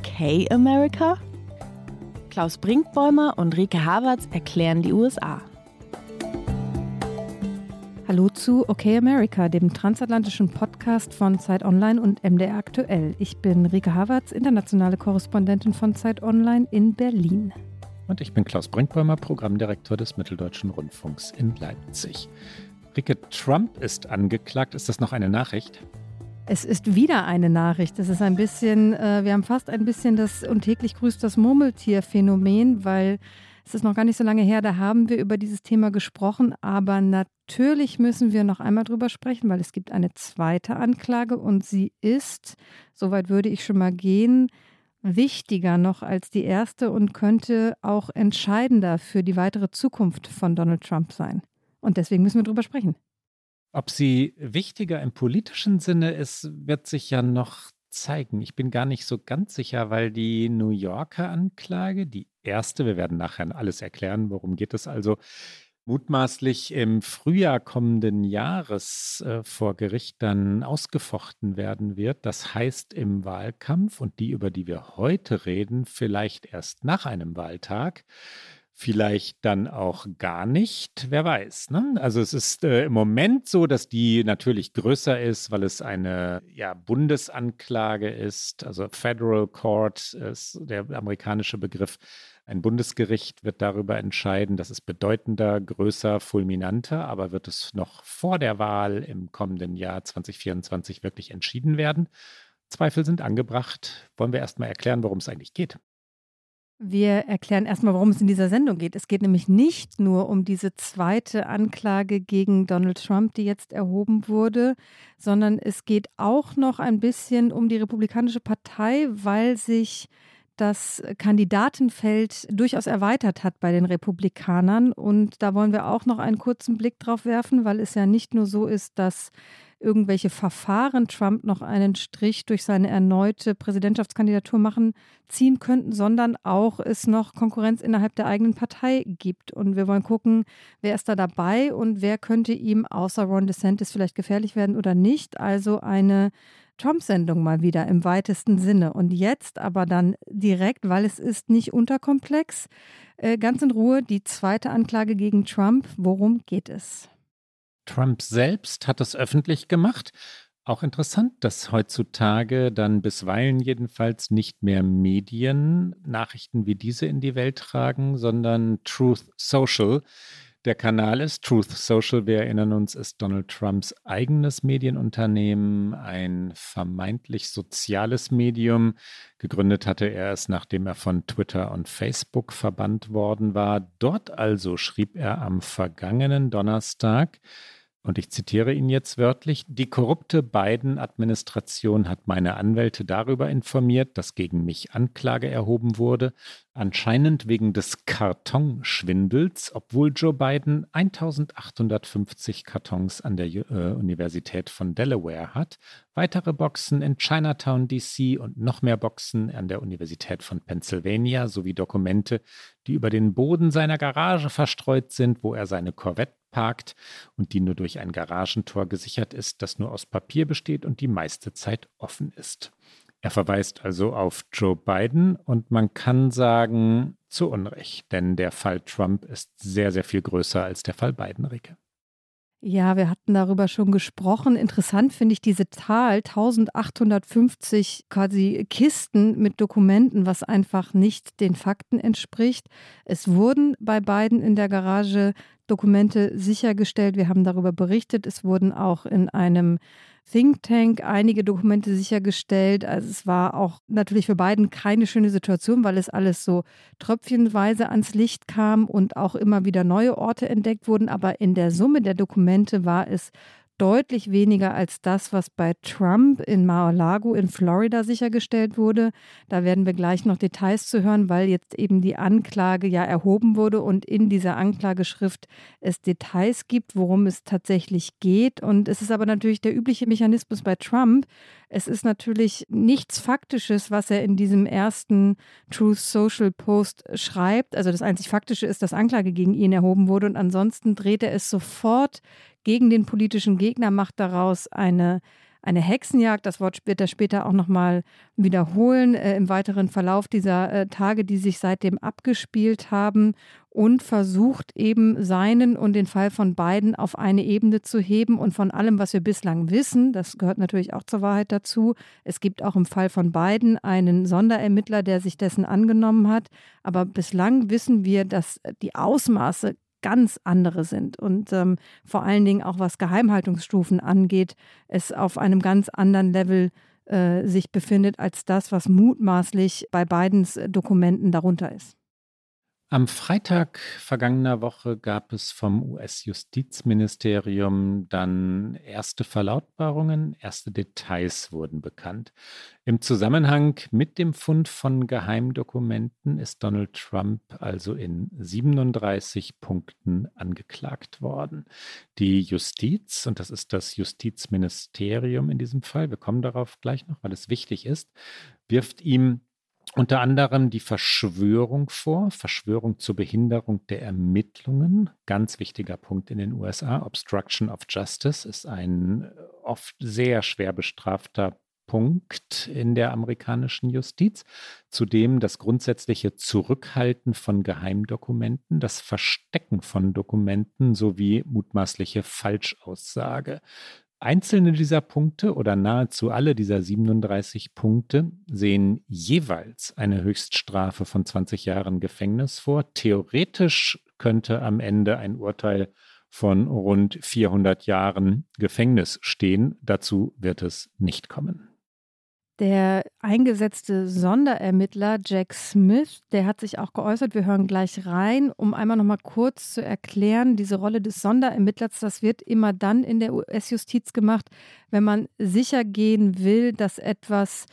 Okay America? Klaus Brinkbäumer und Rike Havertz erklären die USA. Hallo zu Okay America, dem transatlantischen Podcast von Zeit Online und MDR Aktuell. Ich bin Rike Havertz, internationale Korrespondentin von Zeit Online in Berlin. Und ich bin Klaus Brinkbäumer, Programmdirektor des Mitteldeutschen Rundfunks in Leipzig. Rike, Trump ist angeklagt. Ist das noch eine Nachricht? Es ist wieder eine Nachricht. Das ist ein bisschen, äh, wir haben fast ein bisschen das und täglich grüßt das Murmeltier-Phänomen, weil es ist noch gar nicht so lange her, da haben wir über dieses Thema gesprochen, aber natürlich müssen wir noch einmal drüber sprechen, weil es gibt eine zweite Anklage und sie ist, soweit würde ich schon mal gehen, wichtiger noch als die erste und könnte auch entscheidender für die weitere Zukunft von Donald Trump sein. Und deswegen müssen wir drüber sprechen. Ob sie wichtiger im politischen Sinne ist, wird sich ja noch zeigen. Ich bin gar nicht so ganz sicher, weil die New Yorker Anklage, die erste, wir werden nachher alles erklären, worum geht es also, mutmaßlich im Frühjahr kommenden Jahres äh, vor Gericht dann ausgefochten werden wird. Das heißt im Wahlkampf und die, über die wir heute reden, vielleicht erst nach einem Wahltag vielleicht dann auch gar nicht, wer weiß. Ne? Also es ist äh, im Moment so, dass die natürlich größer ist, weil es eine ja, Bundesanklage ist, also Federal Court ist der amerikanische Begriff. Ein Bundesgericht wird darüber entscheiden. Das ist bedeutender, größer, fulminanter, aber wird es noch vor der Wahl im kommenden Jahr 2024 wirklich entschieden werden? Zweifel sind angebracht. Wollen wir erstmal erklären, worum es eigentlich geht? Wir erklären erstmal, worum es in dieser Sendung geht. Es geht nämlich nicht nur um diese zweite Anklage gegen Donald Trump, die jetzt erhoben wurde, sondern es geht auch noch ein bisschen um die Republikanische Partei, weil sich das Kandidatenfeld durchaus erweitert hat bei den Republikanern. Und da wollen wir auch noch einen kurzen Blick drauf werfen, weil es ja nicht nur so ist, dass irgendwelche Verfahren Trump noch einen Strich durch seine erneute Präsidentschaftskandidatur machen, ziehen könnten, sondern auch es noch Konkurrenz innerhalb der eigenen Partei gibt. Und wir wollen gucken, wer ist da dabei und wer könnte ihm außer Ron DeSantis vielleicht gefährlich werden oder nicht. Also eine Trump-Sendung mal wieder im weitesten Sinne. Und jetzt aber dann direkt, weil es ist nicht unterkomplex, äh, ganz in Ruhe die zweite Anklage gegen Trump. Worum geht es? Trump selbst hat es öffentlich gemacht. Auch interessant, dass heutzutage dann bisweilen jedenfalls nicht mehr Medien Nachrichten wie diese in die Welt tragen, sondern Truth Social. Der Kanal ist Truth Social. Wir erinnern uns, ist Donald Trumps eigenes Medienunternehmen, ein vermeintlich soziales Medium. Gegründet hatte er es, nachdem er von Twitter und Facebook verbannt worden war. Dort also schrieb er am vergangenen Donnerstag, und ich zitiere ihn jetzt wörtlich, die korrupte Biden-Administration hat meine Anwälte darüber informiert, dass gegen mich Anklage erhoben wurde, anscheinend wegen des Kartonschwindels, obwohl Joe Biden 1850 Kartons an der äh, Universität von Delaware hat, weitere Boxen in Chinatown, DC und noch mehr Boxen an der Universität von Pennsylvania sowie Dokumente, die über den Boden seiner Garage verstreut sind, wo er seine Corvette parkt und die nur durch ein Garagentor gesichert ist, das nur aus Papier besteht und die meiste Zeit offen ist. Er verweist also auf Joe Biden und man kann sagen, zu Unrecht, denn der Fall Trump ist sehr, sehr viel größer als der Fall Biden, Ricke. Ja, wir hatten darüber schon gesprochen. Interessant finde ich diese Zahl, 1850 quasi Kisten mit Dokumenten, was einfach nicht den Fakten entspricht. Es wurden bei beiden in der Garage Dokumente sichergestellt. Wir haben darüber berichtet. Es wurden auch in einem Think Tank einige Dokumente sichergestellt. Also es war auch natürlich für beiden keine schöne Situation, weil es alles so tröpfchenweise ans Licht kam und auch immer wieder neue Orte entdeckt wurden. Aber in der Summe der Dokumente war es deutlich weniger als das, was bei Trump in Mar-a-Lago in Florida sichergestellt wurde. Da werden wir gleich noch Details zu hören, weil jetzt eben die Anklage ja erhoben wurde und in dieser Anklageschrift es Details gibt, worum es tatsächlich geht. Und es ist aber natürlich der übliche Mechanismus bei Trump. Es ist natürlich nichts Faktisches, was er in diesem ersten Truth Social Post schreibt. Also das einzig Faktische ist, dass Anklage gegen ihn erhoben wurde und ansonsten dreht er es sofort gegen den politischen Gegner, macht daraus eine eine Hexenjagd. Das Wort wird er später auch nochmal wiederholen äh, im weiteren Verlauf dieser äh, Tage, die sich seitdem abgespielt haben und versucht eben seinen und den Fall von beiden auf eine Ebene zu heben und von allem, was wir bislang wissen, das gehört natürlich auch zur Wahrheit dazu. Es gibt auch im Fall von beiden einen Sonderermittler, der sich dessen angenommen hat. Aber bislang wissen wir, dass die Ausmaße ganz andere sind und ähm, vor allen Dingen auch was Geheimhaltungsstufen angeht, es auf einem ganz anderen Level äh, sich befindet als das, was mutmaßlich bei beiden Dokumenten darunter ist. Am Freitag vergangener Woche gab es vom US-Justizministerium dann erste Verlautbarungen, erste Details wurden bekannt. Im Zusammenhang mit dem Fund von Geheimdokumenten ist Donald Trump also in 37 Punkten angeklagt worden. Die Justiz, und das ist das Justizministerium in diesem Fall, wir kommen darauf gleich noch, weil es wichtig ist, wirft ihm unter anderem die Verschwörung vor, Verschwörung zur Behinderung der Ermittlungen, ganz wichtiger Punkt in den USA. Obstruction of Justice ist ein äh, oft sehr schwer bestrafter Punkt in der amerikanischen Justiz. Zudem das grundsätzliche Zurückhalten von Geheimdokumenten, das Verstecken von Dokumenten sowie mutmaßliche Falschaussage. Einzelne dieser Punkte oder nahezu alle dieser 37 Punkte sehen jeweils eine Höchststrafe von 20 Jahren Gefängnis vor. Theoretisch könnte am Ende ein Urteil von rund 400 Jahren Gefängnis stehen. Dazu wird es nicht kommen. Der eingesetzte Sonderermittler Jack Smith, der hat sich auch geäußert. Wir hören gleich rein, um einmal noch mal kurz zu erklären, diese Rolle des Sonderermittlers, das wird immer dann in der US-Justiz gemacht, wenn man sicher gehen will, dass etwas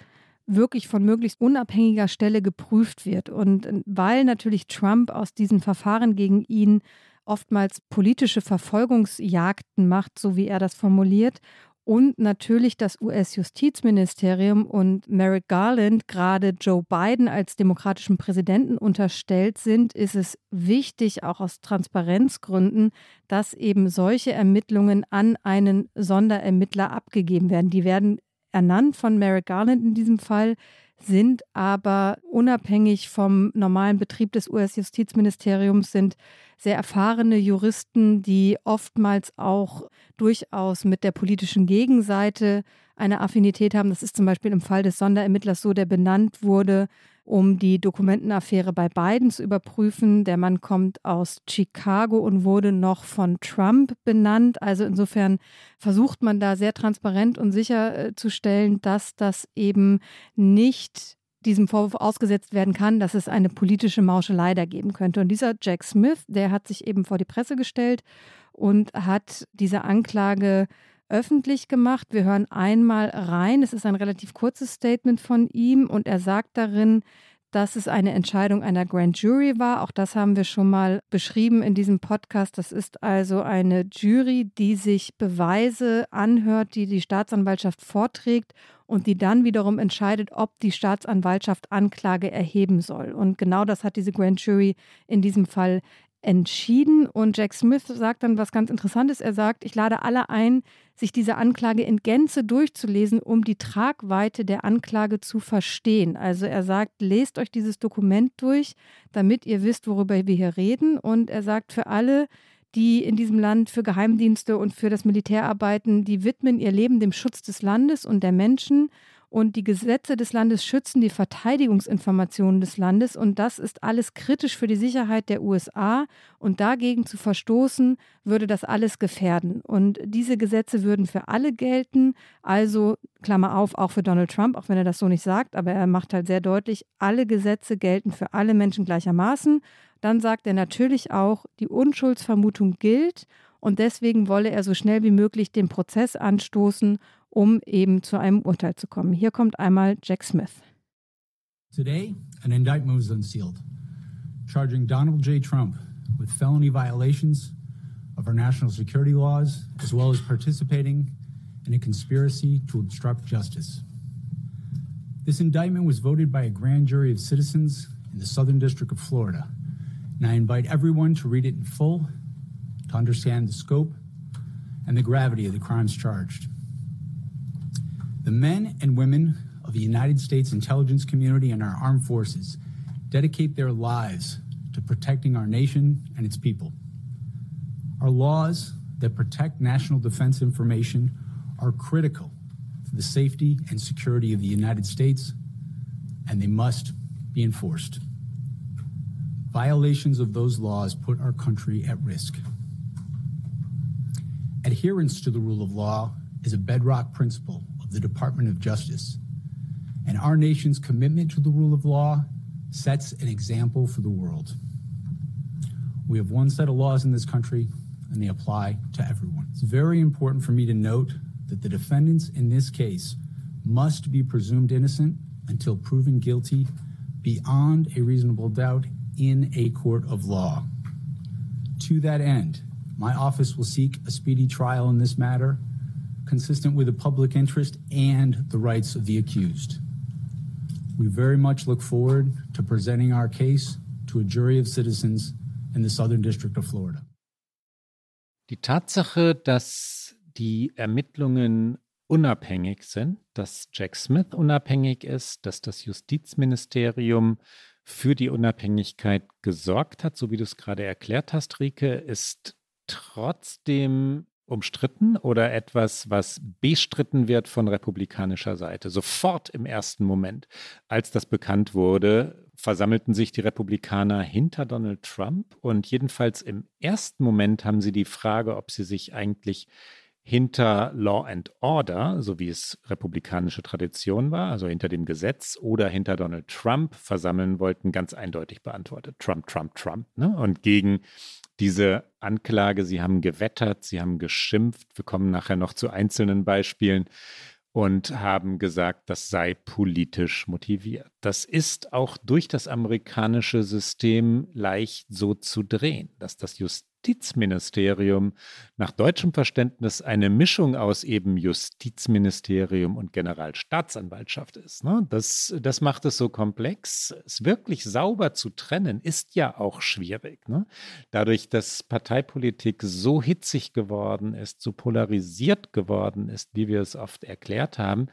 wirklich von möglichst unabhängiger Stelle geprüft wird. Und weil natürlich Trump aus diesen Verfahren gegen ihn oftmals politische Verfolgungsjagden macht, so wie er das formuliert, und natürlich das US-Justizministerium und Merrick Garland gerade Joe Biden als demokratischen Präsidenten unterstellt sind, ist es wichtig, auch aus Transparenzgründen, dass eben solche Ermittlungen an einen Sonderermittler abgegeben werden. Die werden ernannt von Merrick Garland in diesem Fall sind aber unabhängig vom normalen Betrieb des US-Justizministeriums, sind sehr erfahrene Juristen, die oftmals auch durchaus mit der politischen Gegenseite eine Affinität haben. Das ist zum Beispiel im Fall des Sonderermittlers so, der benannt wurde um die Dokumentenaffäre bei Biden zu überprüfen. Der Mann kommt aus Chicago und wurde noch von Trump benannt. Also insofern versucht man da sehr transparent und sicherzustellen, dass das eben nicht diesem Vorwurf ausgesetzt werden kann, dass es eine politische Mauschelei da geben könnte. Und dieser Jack Smith, der hat sich eben vor die Presse gestellt und hat diese Anklage öffentlich gemacht. Wir hören einmal rein. Es ist ein relativ kurzes Statement von ihm und er sagt darin, dass es eine Entscheidung einer Grand Jury war. Auch das haben wir schon mal beschrieben in diesem Podcast. Das ist also eine Jury, die sich Beweise anhört, die die Staatsanwaltschaft vorträgt und die dann wiederum entscheidet, ob die Staatsanwaltschaft Anklage erheben soll. Und genau das hat diese Grand Jury in diesem Fall entschieden. Und Jack Smith sagt dann was ganz Interessantes. Er sagt, ich lade alle ein, sich diese Anklage in Gänze durchzulesen, um die Tragweite der Anklage zu verstehen. Also er sagt, lest euch dieses Dokument durch, damit ihr wisst, worüber wir hier reden. Und er sagt, für alle, die in diesem Land für Geheimdienste und für das Militär arbeiten, die widmen ihr Leben dem Schutz des Landes und der Menschen und die Gesetze des Landes schützen die Verteidigungsinformationen des Landes. Und das ist alles kritisch für die Sicherheit der USA und dagegen zu verstoßen, würde das alles gefährden. Und diese Gesetze würden für alle gelten, also Klammer auf, auch für Donald Trump, auch wenn er das so nicht sagt, aber er macht halt sehr deutlich, alle Gesetze gelten für alle Menschen gleichermaßen. Dann sagt er natürlich auch, die Unschuldsvermutung gilt. Und deswegen wolle er so schnell wie möglich den Prozess anstoßen um eben zu einem Urteil zu kommen. Hier kommt einmal Jack Smith. Today, an indictment was unsealed, charging Donald J. Trump with felony violations of our national security laws, as well as participating in a conspiracy to obstruct justice. This indictment was voted by a grand jury of citizens in the Southern District of Florida, and I invite everyone to read it in full to understand the scope and the gravity of the crimes charged. The men and women of the United States intelligence community and our armed forces dedicate their lives to protecting our nation and its people. Our laws that protect national defense information are critical for the safety and security of the United States, and they must be enforced. Violations of those laws put our country at risk. Adherence to the rule of law is a bedrock principle the Department of Justice, and our nation's commitment to the rule of law sets an example for the world. We have one set of laws in this country, and they apply to everyone. It's very important for me to note that the defendants in this case must be presumed innocent until proven guilty beyond a reasonable doubt in a court of law. To that end, my office will seek a speedy trial in this matter, consistent with the public interest and the rights of the accused. We very much look forward to presenting our case to a jury of citizens in the Southern District of Florida. Die Tatsache, dass die Ermittlungen unabhängig sind, dass Jack Smith unabhängig ist, dass das Justizministerium für die Unabhängigkeit gesorgt hat, so wie du es gerade erklärt hast, Rike, ist trotzdem umstritten oder etwas, was bestritten wird von republikanischer Seite. Sofort im ersten Moment, als das bekannt wurde, versammelten sich die Republikaner hinter Donald Trump und jedenfalls im ersten Moment haben sie die Frage, ob sie sich eigentlich hinter Law and Order, so wie es republikanische Tradition war, also hinter dem Gesetz oder hinter Donald Trump versammeln wollten, ganz eindeutig beantwortet. Trump, Trump, Trump. Ne? Und gegen diese Anklage, sie haben gewettert, sie haben geschimpft. Wir kommen nachher noch zu einzelnen Beispielen und haben gesagt, das sei politisch motiviert. Das ist auch durch das amerikanische System leicht so zu drehen, dass das Just Justizministerium nach deutschem Verständnis eine Mischung aus eben Justizministerium und Generalstaatsanwaltschaft ist. Ne? Das, das macht es so komplex. Es wirklich sauber zu trennen, ist ja auch schwierig. Ne? Dadurch, dass Parteipolitik so hitzig geworden ist, so polarisiert geworden ist, wie wir es oft erklärt haben,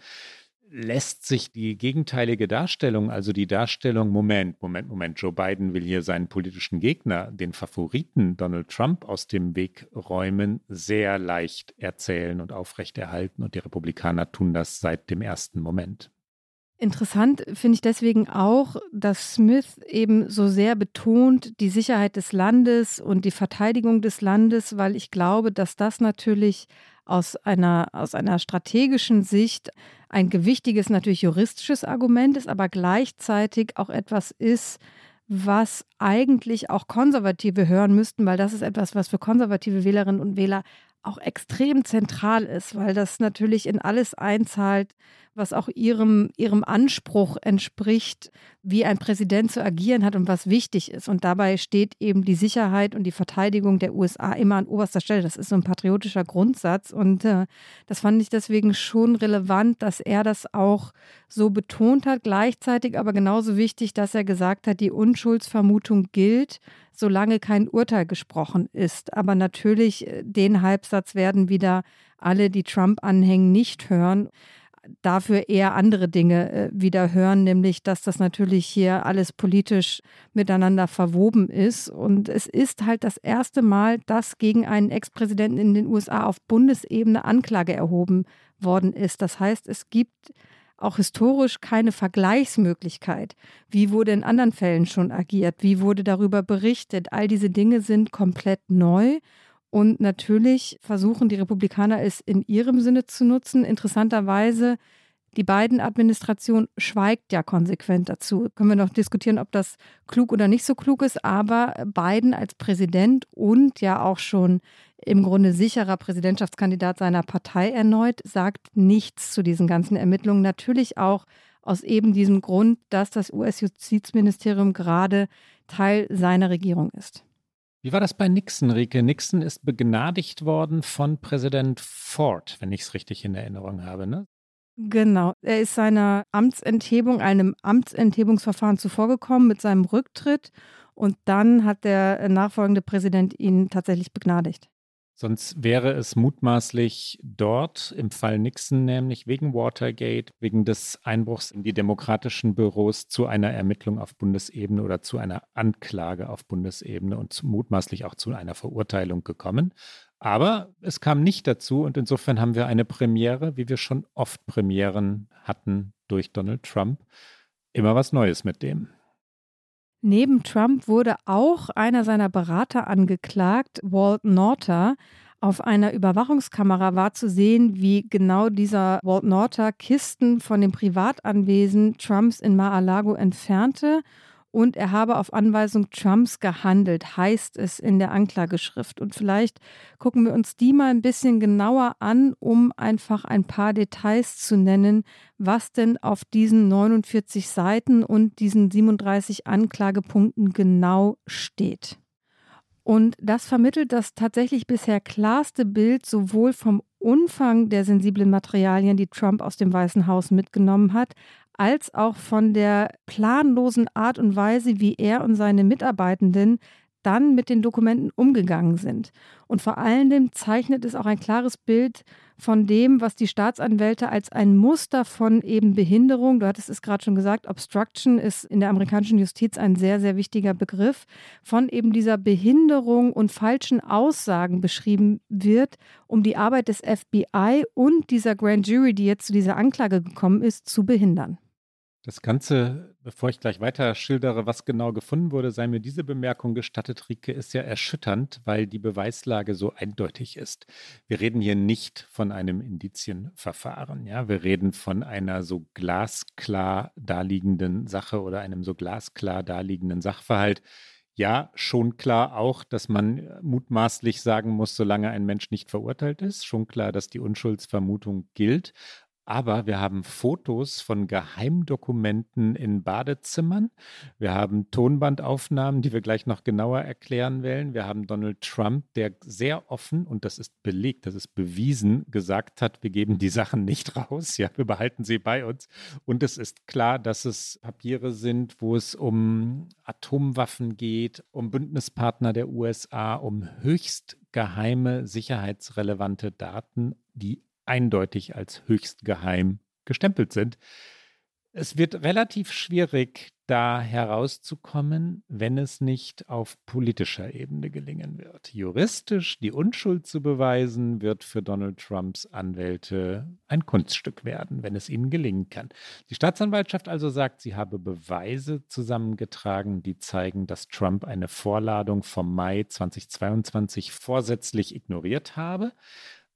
lässt sich die gegenteilige Darstellung, also die Darstellung, Moment, Moment, Moment, Joe Biden will hier seinen politischen Gegner, den Favoriten Donald Trump aus dem Weg räumen, sehr leicht erzählen und aufrechterhalten. Und die Republikaner tun das seit dem ersten Moment. Interessant finde ich deswegen auch, dass Smith eben so sehr betont die Sicherheit des Landes und die Verteidigung des Landes, weil ich glaube, dass das natürlich aus einer, aus einer strategischen Sicht ein gewichtiges, natürlich juristisches Argument ist, aber gleichzeitig auch etwas ist, was eigentlich auch Konservative hören müssten, weil das ist etwas, was für konservative Wählerinnen und Wähler auch extrem zentral ist, weil das natürlich in alles einzahlt, was auch ihrem, ihrem Anspruch entspricht, wie ein Präsident zu agieren hat und was wichtig ist. Und dabei steht eben die Sicherheit und die Verteidigung der USA immer an oberster Stelle. Das ist so ein patriotischer Grundsatz. Und äh, das fand ich deswegen schon relevant, dass er das auch so betont hat. Gleichzeitig aber genauso wichtig, dass er gesagt hat, die Unschuldsvermutung gilt solange kein Urteil gesprochen ist. Aber natürlich, äh, den Halbsatz werden wieder alle, die Trump anhängen, nicht hören dafür eher andere Dinge äh, wieder hören, nämlich dass das natürlich hier alles politisch miteinander verwoben ist. Und es ist halt das erste Mal, dass gegen einen Ex-Präsidenten in den USA auf Bundesebene Anklage erhoben worden ist. Das heißt, es gibt auch historisch keine Vergleichsmöglichkeit. Wie wurde in anderen Fällen schon agiert? Wie wurde darüber berichtet? All diese Dinge sind komplett neu. Und natürlich versuchen die Republikaner es in ihrem Sinne zu nutzen. Interessanterweise, die beiden Administration schweigt ja konsequent dazu. Können wir noch diskutieren, ob das klug oder nicht so klug ist, aber Biden als Präsident und ja auch schon im Grunde sicherer Präsidentschaftskandidat seiner Partei erneut, sagt nichts zu diesen ganzen Ermittlungen. Natürlich auch aus eben diesem Grund, dass das US-Justizministerium gerade Teil seiner Regierung ist. Wie war das bei Nixon, Rike? Nixon ist begnadigt worden von Präsident Ford, wenn ich es richtig in Erinnerung habe, ne? Genau. Er ist seiner Amtsenthebung, einem Amtsenthebungsverfahren zuvorgekommen mit seinem Rücktritt und dann hat der nachfolgende Präsident ihn tatsächlich begnadigt. Sonst wäre es mutmaßlich dort im Fall Nixon nämlich wegen Watergate, wegen des Einbruchs in die demokratischen Büros zu einer Ermittlung auf Bundesebene oder zu einer Anklage auf Bundesebene und mutmaßlich auch zu einer Verurteilung gekommen. Aber es kam nicht dazu und insofern haben wir eine Premiere, wie wir schon oft Premieren hatten durch Donald Trump. Immer was Neues mit dem. Neben Trump wurde auch einer seiner Berater angeklagt, Walt Norter. Auf einer Überwachungskamera war zu sehen, wie genau dieser Walt Norter Kisten von dem Privatanwesen Trumps in Mar-a-Lago entfernte und er habe auf Anweisung Trumps gehandelt, heißt es in der Anklageschrift. Und vielleicht gucken wir uns die mal ein bisschen genauer an, um einfach ein paar Details zu nennen, was denn auf diesen 49 Seiten und diesen 37 Anklagepunkten genau steht. Und das vermittelt das tatsächlich bisher klarste Bild sowohl vom Umfang der sensiblen Materialien, die Trump aus dem Weißen Haus mitgenommen hat, als auch von der planlosen Art und Weise, wie er und seine Mitarbeitenden dann mit den Dokumenten umgegangen sind. Und vor allen Dingen zeichnet es auch ein klares Bild von dem, was die Staatsanwälte als ein Muster von eben Behinderung, du hattest es gerade schon gesagt, Obstruction ist in der amerikanischen Justiz ein sehr, sehr wichtiger Begriff, von eben dieser Behinderung und falschen Aussagen beschrieben wird, um die Arbeit des FBI und dieser Grand Jury, die jetzt zu dieser Anklage gekommen ist, zu behindern. Das Ganze, bevor ich gleich weiter schildere, was genau gefunden wurde, sei mir diese Bemerkung gestattet, Rike, ist ja erschütternd, weil die Beweislage so eindeutig ist. Wir reden hier nicht von einem Indizienverfahren, ja. Wir reden von einer so glasklar daliegenden Sache oder einem so glasklar daliegenden Sachverhalt. Ja, schon klar auch, dass man mutmaßlich sagen muss, solange ein Mensch nicht verurteilt ist. Schon klar, dass die Unschuldsvermutung gilt. Aber wir haben Fotos von Geheimdokumenten in Badezimmern. Wir haben Tonbandaufnahmen, die wir gleich noch genauer erklären werden. Wir haben Donald Trump, der sehr offen, und das ist belegt, das ist bewiesen, gesagt hat, wir geben die Sachen nicht raus. Ja, wir behalten sie bei uns. Und es ist klar, dass es Papiere sind, wo es um Atomwaffen geht, um Bündnispartner der USA, um höchst geheime, sicherheitsrelevante Daten, die eindeutig als höchst geheim gestempelt sind. Es wird relativ schwierig, da herauszukommen, wenn es nicht auf politischer Ebene gelingen wird. Juristisch die Unschuld zu beweisen, wird für Donald Trumps Anwälte ein Kunststück werden, wenn es ihnen gelingen kann. Die Staatsanwaltschaft also sagt, sie habe Beweise zusammengetragen, die zeigen, dass Trump eine Vorladung vom Mai 2022 vorsätzlich ignoriert habe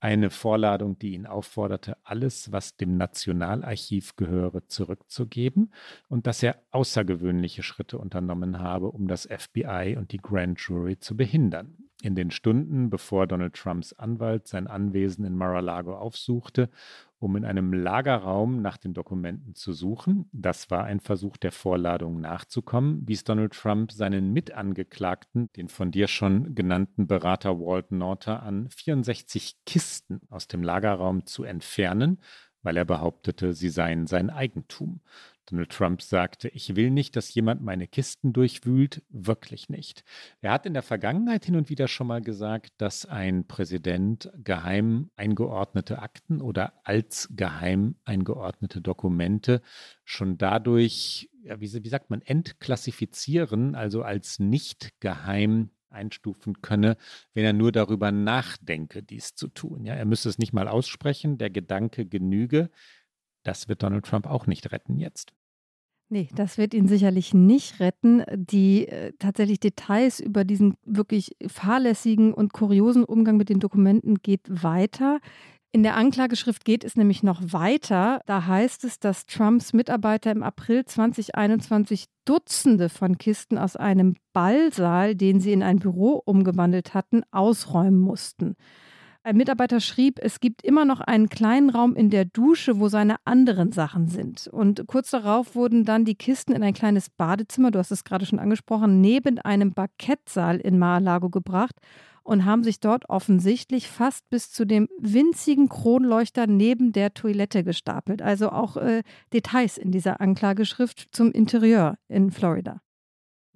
eine Vorladung, die ihn aufforderte, alles, was dem Nationalarchiv gehöre, zurückzugeben und dass er außergewöhnliche Schritte unternommen habe, um das FBI und die Grand Jury zu behindern. In den Stunden, bevor Donald Trumps Anwalt sein Anwesen in Mar-a-Lago aufsuchte um in einem Lagerraum nach den Dokumenten zu suchen. Das war ein Versuch der Vorladung nachzukommen, wies Donald Trump seinen Mitangeklagten, den von dir schon genannten Berater Walt Norter, an, 64 Kisten aus dem Lagerraum zu entfernen, weil er behauptete, sie seien sein Eigentum. Donald Trump sagte, ich will nicht, dass jemand meine Kisten durchwühlt, wirklich nicht. Er hat in der Vergangenheit hin und wieder schon mal gesagt, dass ein Präsident geheim eingeordnete Akten oder als geheim eingeordnete Dokumente schon dadurch, ja, wie, wie sagt man, entklassifizieren, also als nicht geheim einstufen könne, wenn er nur darüber nachdenke, dies zu tun. Ja, er müsste es nicht mal aussprechen, der Gedanke genüge. Das wird Donald Trump auch nicht retten jetzt. Nee, das wird ihn sicherlich nicht retten. Die äh, tatsächlich Details über diesen wirklich fahrlässigen und kuriosen Umgang mit den Dokumenten geht weiter. In der Anklageschrift geht es nämlich noch weiter. Da heißt es, dass Trumps Mitarbeiter im April 2021 Dutzende von Kisten aus einem Ballsaal, den sie in ein Büro umgewandelt hatten, ausräumen mussten. Ein Mitarbeiter schrieb, es gibt immer noch einen kleinen Raum in der Dusche, wo seine anderen Sachen sind. Und kurz darauf wurden dann die Kisten in ein kleines Badezimmer, du hast es gerade schon angesprochen, neben einem Parkettsaal in Mar-a-Lago gebracht und haben sich dort offensichtlich fast bis zu dem winzigen Kronleuchter neben der Toilette gestapelt. Also auch äh, Details in dieser Anklageschrift zum Interieur in Florida.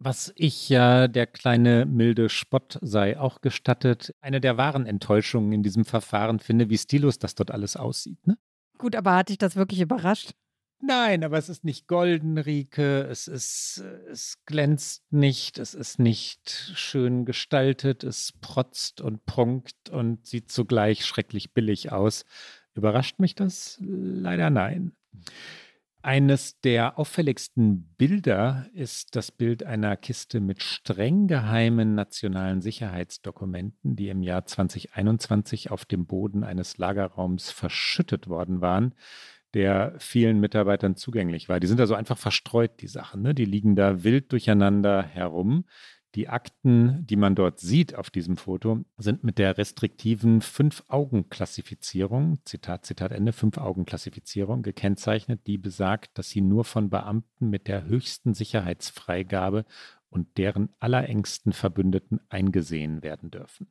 Was ich ja, der kleine milde Spott sei auch gestattet, eine der wahren Enttäuschungen in diesem Verfahren finde, wie stillos das dort alles aussieht. Ne? Gut, aber hat dich das wirklich überrascht? Nein, aber es ist nicht golden, Rike. Es ist, es glänzt nicht. Es ist nicht schön gestaltet. Es protzt und prunkt und sieht zugleich schrecklich billig aus. Überrascht mich das? Leider nein. Eines der auffälligsten Bilder ist das Bild einer Kiste mit streng geheimen nationalen Sicherheitsdokumenten, die im Jahr 2021 auf dem Boden eines Lagerraums verschüttet worden waren der vielen Mitarbeitern zugänglich war. Die sind also einfach verstreut, die Sachen. Ne? Die liegen da wild durcheinander herum. Die Akten, die man dort sieht auf diesem Foto, sind mit der restriktiven Fünf-Augen-Klassifizierung, Zitat, Zitat Ende, Fünf-Augen-Klassifizierung gekennzeichnet, die besagt, dass sie nur von Beamten mit der höchsten Sicherheitsfreigabe und deren allerengsten Verbündeten eingesehen werden dürfen.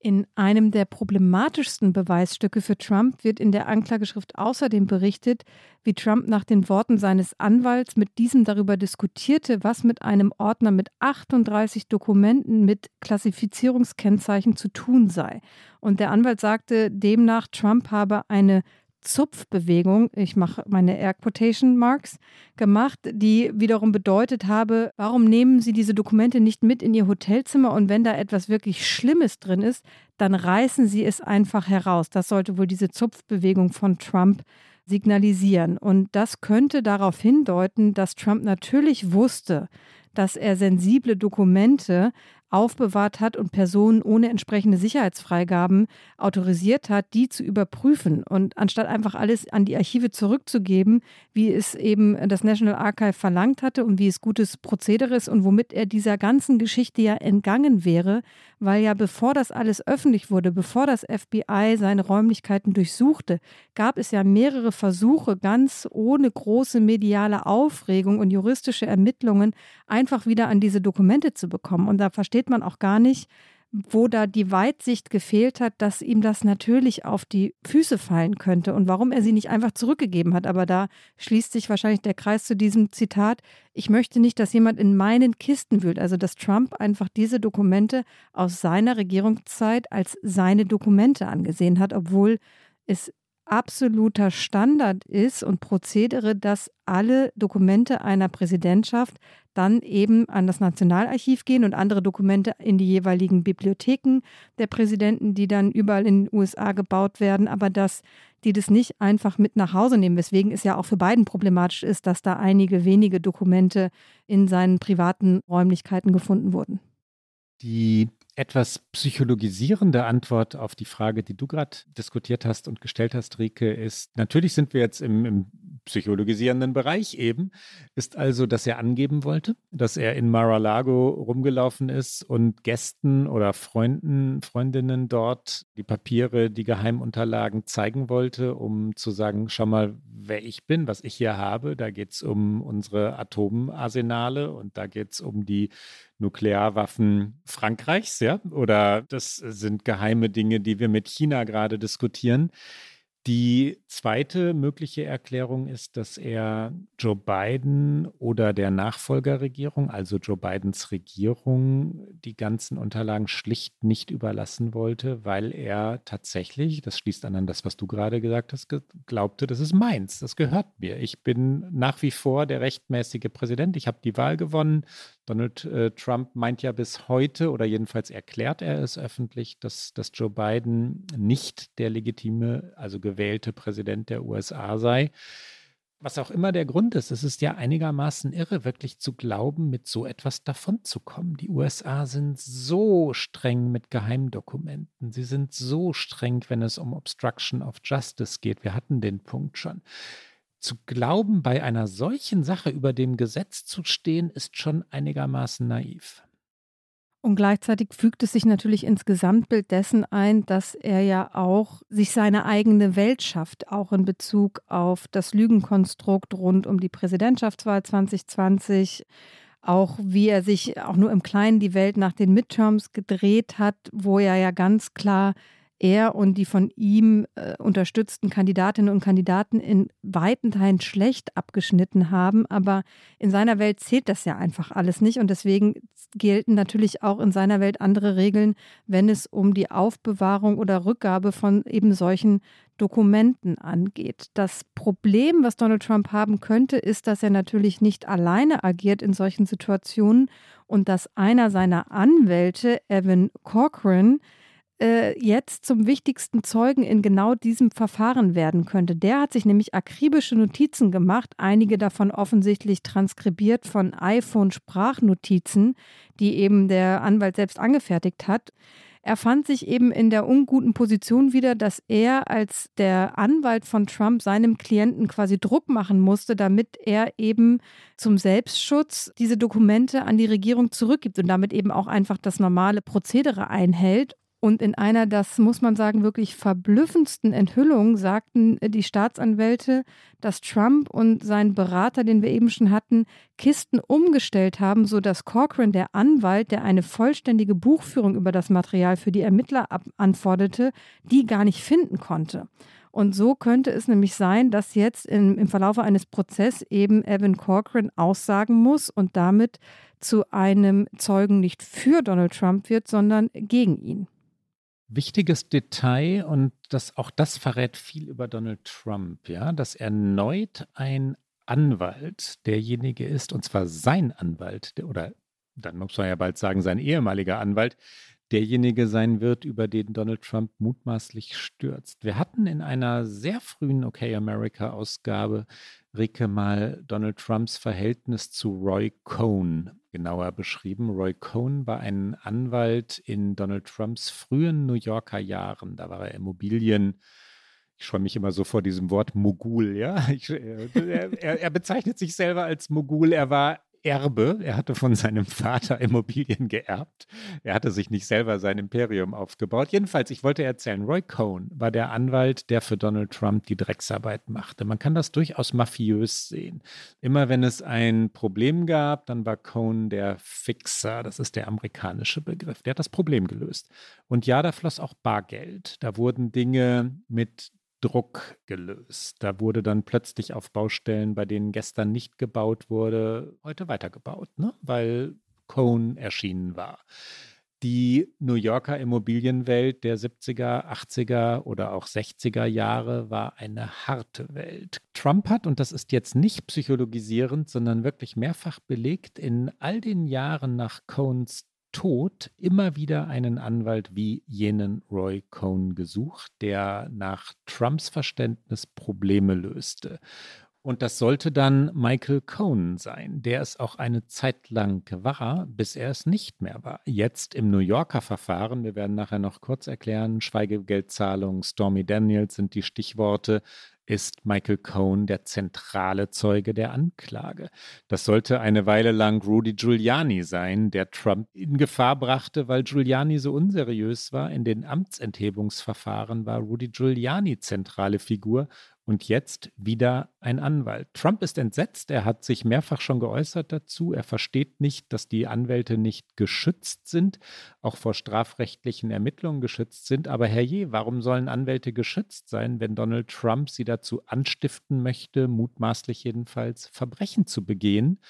In einem der problematischsten Beweisstücke für Trump wird in der Anklageschrift außerdem berichtet, wie Trump nach den Worten seines Anwalts mit diesem darüber diskutierte, was mit einem Ordner mit 38 Dokumenten mit Klassifizierungskennzeichen zu tun sei. Und der Anwalt sagte demnach, Trump habe eine Zupfbewegung, ich mache meine Air Quotation Marks, gemacht, die wiederum bedeutet habe, warum nehmen Sie diese Dokumente nicht mit in Ihr Hotelzimmer und wenn da etwas wirklich Schlimmes drin ist, dann reißen Sie es einfach heraus. Das sollte wohl diese Zupfbewegung von Trump signalisieren. Und das könnte darauf hindeuten, dass Trump natürlich wusste, dass er sensible Dokumente aufbewahrt hat und Personen ohne entsprechende Sicherheitsfreigaben autorisiert hat, die zu überprüfen. Und anstatt einfach alles an die Archive zurückzugeben, wie es eben das National Archive verlangt hatte und wie es gutes Prozedere ist und womit er dieser ganzen Geschichte ja entgangen wäre, weil ja bevor das alles öffentlich wurde, bevor das FBI seine Räumlichkeiten durchsuchte, gab es ja mehrere Versuche, ganz ohne große mediale Aufregung und juristische Ermittlungen einfach wieder an diese Dokumente zu bekommen. Und da versteht man auch gar nicht, wo da die Weitsicht gefehlt hat, dass ihm das natürlich auf die Füße fallen könnte und warum er sie nicht einfach zurückgegeben hat. Aber da schließt sich wahrscheinlich der Kreis zu diesem Zitat. Ich möchte nicht, dass jemand in meinen Kisten wühlt. Also, dass Trump einfach diese Dokumente aus seiner Regierungszeit als seine Dokumente angesehen hat, obwohl es absoluter Standard ist und Prozedere, dass alle Dokumente einer Präsidentschaft dann eben an das Nationalarchiv gehen und andere Dokumente in die jeweiligen Bibliotheken der Präsidenten, die dann überall in den USA gebaut werden, aber dass die das nicht einfach mit nach Hause nehmen, weswegen es ja auch für beiden problematisch ist, dass da einige wenige Dokumente in seinen privaten Räumlichkeiten gefunden wurden. Die etwas psychologisierende Antwort auf die Frage, die du gerade diskutiert hast und gestellt hast, Rike, ist, natürlich sind wir jetzt im, im psychologisierenden Bereich eben, ist also, dass er angeben wollte, dass er in Mar-a-Lago rumgelaufen ist und Gästen oder Freunden, Freundinnen dort die Papiere, die Geheimunterlagen zeigen wollte, um zu sagen, schau mal, wer ich bin, was ich hier habe. Da geht es um unsere Atomarsenale und da geht es um die Nuklearwaffen Frankreichs, ja, oder das sind geheime Dinge, die wir mit China gerade diskutieren. Die zweite mögliche Erklärung ist, dass er Joe Biden oder der Nachfolgerregierung, also Joe Bidens Regierung, die ganzen Unterlagen schlicht nicht überlassen wollte, weil er tatsächlich, das schließt an an das, was du gerade gesagt hast, glaubte, das ist meins, das gehört mir. Ich bin nach wie vor der rechtmäßige Präsident, ich habe die Wahl gewonnen, Donald äh, Trump meint ja bis heute, oder jedenfalls erklärt er es öffentlich, dass, dass Joe Biden nicht der legitime, also gewählte Präsident der USA sei. Was auch immer der Grund ist, es ist ja einigermaßen irre, wirklich zu glauben, mit so etwas davonzukommen. Die USA sind so streng mit Geheimdokumenten. Sie sind so streng, wenn es um Obstruction of Justice geht. Wir hatten den Punkt schon zu glauben, bei einer solchen Sache über dem Gesetz zu stehen, ist schon einigermaßen naiv. Und gleichzeitig fügt es sich natürlich ins Gesamtbild dessen ein, dass er ja auch sich seine eigene Welt schafft, auch in Bezug auf das Lügenkonstrukt rund um die Präsidentschaftswahl 2020, auch wie er sich auch nur im Kleinen die Welt nach den Midterms gedreht hat, wo er ja ganz klar er und die von ihm äh, unterstützten Kandidatinnen und Kandidaten in weiten Teilen schlecht abgeschnitten haben. Aber in seiner Welt zählt das ja einfach alles nicht. Und deswegen gelten natürlich auch in seiner Welt andere Regeln, wenn es um die Aufbewahrung oder Rückgabe von eben solchen Dokumenten angeht. Das Problem, was Donald Trump haben könnte, ist, dass er natürlich nicht alleine agiert in solchen Situationen und dass einer seiner Anwälte, Evan Corcoran, äh, jetzt zum wichtigsten Zeugen in genau diesem Verfahren werden könnte. Der hat sich nämlich akribische Notizen gemacht, einige davon offensichtlich transkribiert von iPhone-Sprachnotizen, die eben der Anwalt selbst angefertigt hat. Er fand sich eben in der unguten Position wieder, dass er als der Anwalt von Trump seinem Klienten quasi Druck machen musste, damit er eben zum Selbstschutz diese Dokumente an die Regierung zurückgibt und damit eben auch einfach das normale Prozedere einhält. Und in einer, das muss man sagen, wirklich verblüffendsten Enthüllung sagten die Staatsanwälte, dass Trump und sein Berater, den wir eben schon hatten, Kisten umgestellt haben, sodass Corcoran, der Anwalt, der eine vollständige Buchführung über das Material für die Ermittler anforderte, die gar nicht finden konnte. Und so könnte es nämlich sein, dass jetzt im, im Verlauf eines Prozesses eben Evan Corcoran aussagen muss und damit zu einem Zeugen nicht für Donald Trump wird, sondern gegen ihn. Wichtiges Detail und das, auch das verrät viel über Donald Trump, ja, dass erneut ein Anwalt derjenige ist, und zwar sein Anwalt, oder dann muss man ja bald sagen, sein ehemaliger Anwalt, derjenige sein wird, über den Donald Trump mutmaßlich stürzt. Wir hatten in einer sehr frühen OK America Rike, mal Donald Trumps Verhältnis zu Roy Cohn genauer beschrieben. Roy Cohn war ein Anwalt in Donald Trumps frühen New Yorker Jahren. Da war er Immobilien ich scheue mich immer so vor diesem Wort Mogul, ja. Ich, äh, er, er, bezeichnet sich selber als Mogul. Er war Erbe. Er hatte von seinem Vater Immobilien geerbt. Er hatte sich nicht selber sein Imperium aufgebaut. Jedenfalls, ich wollte erzählen, Roy Cohn war der Anwalt, der für Donald Trump die Drecksarbeit machte. Man kann das durchaus mafiös sehen. Immer wenn es ein Problem gab, dann war Cohn der Fixer. Das ist der amerikanische Begriff. Der hat das Problem gelöst. Und ja, da floss auch Bargeld. Da wurden Dinge mit Druck gelöst. Da wurde dann plötzlich auf Baustellen, bei denen gestern nicht gebaut wurde, heute weitergebaut, ne? weil Cohn erschienen war. Die New Yorker Immobilienwelt der 70er, 80er oder auch 60er Jahre war eine harte Welt. Trump hat, und das ist jetzt nicht psychologisierend, sondern wirklich mehrfach belegt, in all den Jahren nach Cohns Tod immer wieder einen Anwalt wie jenen Roy Cohn gesucht, der nach Trumps Verständnis Probleme löste. Und das sollte dann Michael Cohen sein, der es auch eine Zeit lang war, bis er es nicht mehr war. Jetzt im New Yorker Verfahren, wir werden nachher noch kurz erklären, Schweigegeldzahlung, Stormy Daniels sind die Stichworte, ist Michael Cohn der zentrale Zeuge der Anklage. Das sollte eine Weile lang Rudy Giuliani sein, der Trump in Gefahr brachte, weil Giuliani so unseriös war. In den Amtsenthebungsverfahren war Rudy Giuliani zentrale Figur und jetzt wieder ein Anwalt. Trump ist entsetzt. Er hat sich mehrfach schon geäußert dazu. Er versteht nicht, dass die Anwälte nicht geschützt sind, auch vor strafrechtlichen Ermittlungen geschützt sind. Aber herrje, warum sollen Anwälte geschützt sein, wenn Donald Trump sie dazu anstiften möchte, mutmaßlich jedenfalls Verbrechen zu begehen?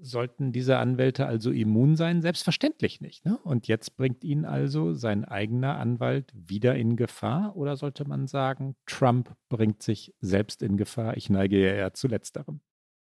Sollten diese Anwälte also immun sein? Selbstverständlich nicht. Ne? Und jetzt bringt ihn also sein eigener Anwalt wieder in Gefahr? Oder sollte man sagen, Trump bringt sich selbst in Gefahr? Ich neige ja eher zu letzterem.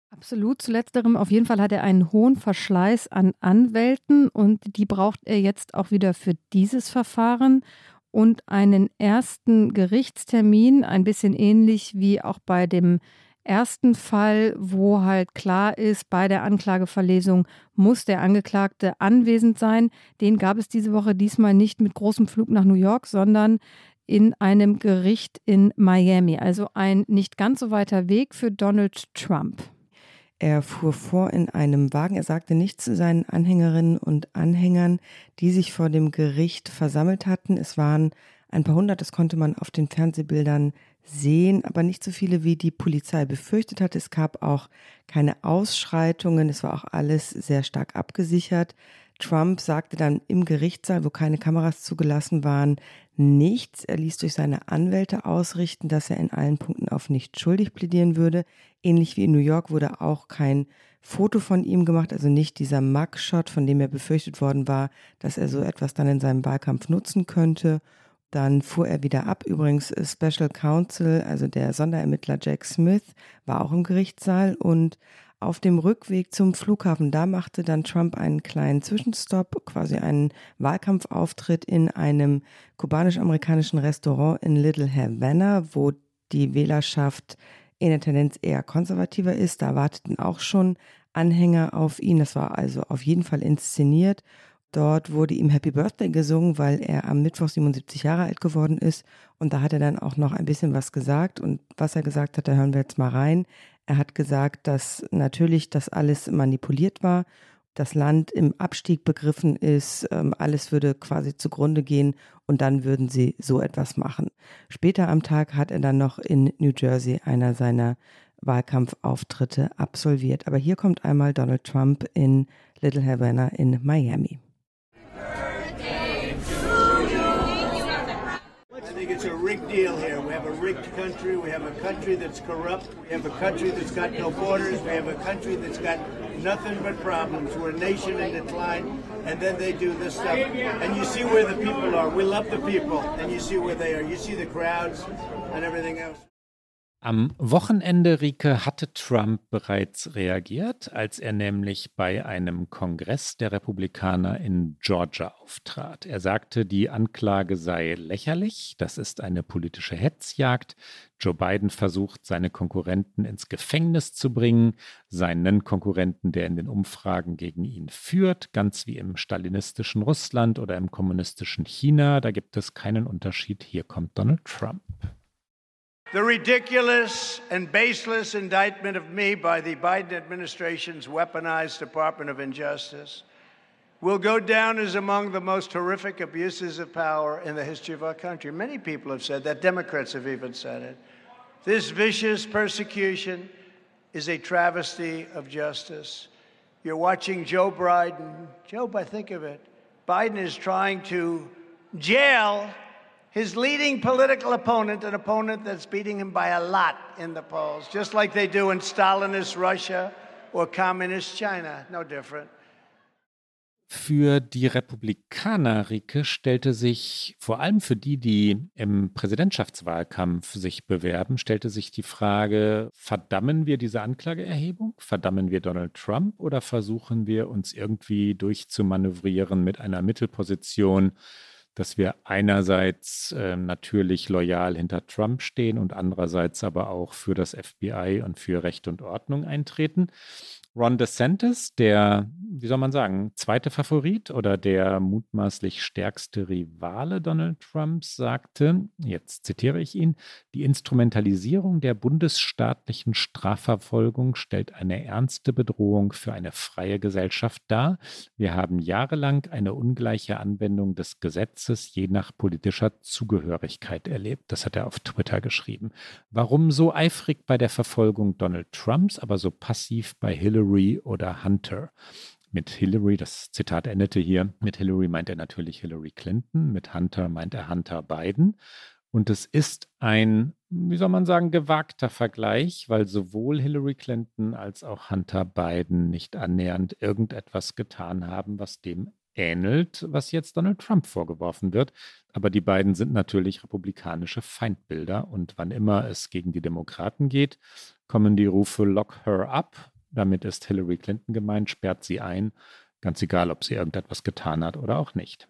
Absolut, zu letzterem. Auf jeden Fall hat er einen hohen Verschleiß an Anwälten und die braucht er jetzt auch wieder für dieses Verfahren und einen ersten Gerichtstermin, ein bisschen ähnlich wie auch bei dem ersten Fall, wo halt klar ist, bei der Anklageverlesung muss der Angeklagte anwesend sein. Den gab es diese Woche diesmal nicht mit großem Flug nach New York, sondern in einem Gericht in Miami. Also ein nicht ganz so weiter Weg für Donald Trump. Er fuhr vor in einem Wagen. Er sagte nichts zu seinen Anhängerinnen und Anhängern, die sich vor dem Gericht versammelt hatten. Es waren ein paar hundert, das konnte man auf den Fernsehbildern sehen, aber nicht so viele, wie die Polizei befürchtet hat. Es gab auch keine Ausschreitungen, es war auch alles sehr stark abgesichert. Trump sagte dann im Gerichtssaal, wo keine Kameras zugelassen waren, nichts. Er ließ durch seine Anwälte ausrichten, dass er in allen Punkten auf nicht schuldig plädieren würde. Ähnlich wie in New York wurde auch kein Foto von ihm gemacht, also nicht dieser Mugshot, von dem er befürchtet worden war, dass er so etwas dann in seinem Wahlkampf nutzen könnte. Dann fuhr er wieder ab. Übrigens, Special Counsel, also der Sonderermittler Jack Smith, war auch im Gerichtssaal und auf dem Rückweg zum Flughafen, da machte dann Trump einen kleinen Zwischenstopp, quasi einen Wahlkampfauftritt in einem kubanisch-amerikanischen Restaurant in Little Havana, wo die Wählerschaft in der Tendenz eher konservativer ist. Da warteten auch schon Anhänger auf ihn. Das war also auf jeden Fall inszeniert. Dort wurde ihm Happy Birthday gesungen, weil er am Mittwoch 77 Jahre alt geworden ist. Und da hat er dann auch noch ein bisschen was gesagt. Und was er gesagt hat, da hören wir jetzt mal rein. Er hat gesagt, dass natürlich das alles manipuliert war, das Land im Abstieg begriffen ist, ähm, alles würde quasi zugrunde gehen und dann würden sie so etwas machen. Später am Tag hat er dann noch in New Jersey einer seiner Wahlkampfauftritte absolviert. Aber hier kommt einmal Donald Trump in Little Havana in Miami. It's a rigged deal here. We have a rigged country. We have a country that's corrupt. We have a country that's got no borders. We have a country that's got nothing but problems. We're a nation in decline. And then they do this stuff. And you see where the people are. We love the people. And you see where they are. You see the crowds and everything else. Am Wochenende, Rike, hatte Trump bereits reagiert, als er nämlich bei einem Kongress der Republikaner in Georgia auftrat. Er sagte, die Anklage sei lächerlich, das ist eine politische Hetzjagd. Joe Biden versucht, seine Konkurrenten ins Gefängnis zu bringen, seinen Konkurrenten, der in den Umfragen gegen ihn führt, ganz wie im stalinistischen Russland oder im kommunistischen China. Da gibt es keinen Unterschied. Hier kommt Donald Trump. The ridiculous and baseless indictment of me by the Biden administration's weaponized Department of Injustice will go down as among the most horrific abuses of power in the history of our country. Many people have said that. Democrats have even said it. This vicious persecution is a travesty of justice. You're watching Joe Biden. Joe, I think of it. Biden is trying to jail his leading political opponent, an opponent that's beating him by a lot in the polls, just like they do in Stalinist Russia or Communist China. No different. Für die Republikaner, Rike, stellte sich vor allem für die, die im Präsidentschaftswahlkampf sich bewerben, stellte sich die Frage, verdammen wir diese Anklageerhebung? Verdammen wir Donald Trump oder versuchen wir uns irgendwie durchzumanövrieren mit einer Mittelposition, dass wir einerseits äh, natürlich loyal hinter Trump stehen und andererseits aber auch für das FBI und für Recht und Ordnung eintreten. Ron DeSantis, der, wie soll man sagen, zweite Favorit oder der mutmaßlich stärkste Rivale Donald Trumps, sagte, jetzt zitiere ich ihn, die Instrumentalisierung der bundesstaatlichen Strafverfolgung stellt eine ernste Bedrohung für eine freie Gesellschaft dar. Wir haben jahrelang eine ungleiche Anwendung des Gesetzes je nach politischer Zugehörigkeit erlebt. Das hat er auf Twitter geschrieben. Warum so eifrig bei der Verfolgung Donald Trumps, aber so passiv bei Hillary Hillary oder Hunter. Mit Hillary, das Zitat endete hier, mit Hillary meint er natürlich Hillary Clinton, mit Hunter meint er Hunter Biden. Und es ist ein, wie soll man sagen, gewagter Vergleich, weil sowohl Hillary Clinton als auch Hunter Biden nicht annähernd irgendetwas getan haben, was dem ähnelt, was jetzt Donald Trump vorgeworfen wird. Aber die beiden sind natürlich republikanische Feindbilder und wann immer es gegen die Demokraten geht, kommen die Rufe Lock her up damit ist Hillary Clinton gemeint, sperrt sie ein, ganz egal, ob sie irgendetwas getan hat oder auch nicht.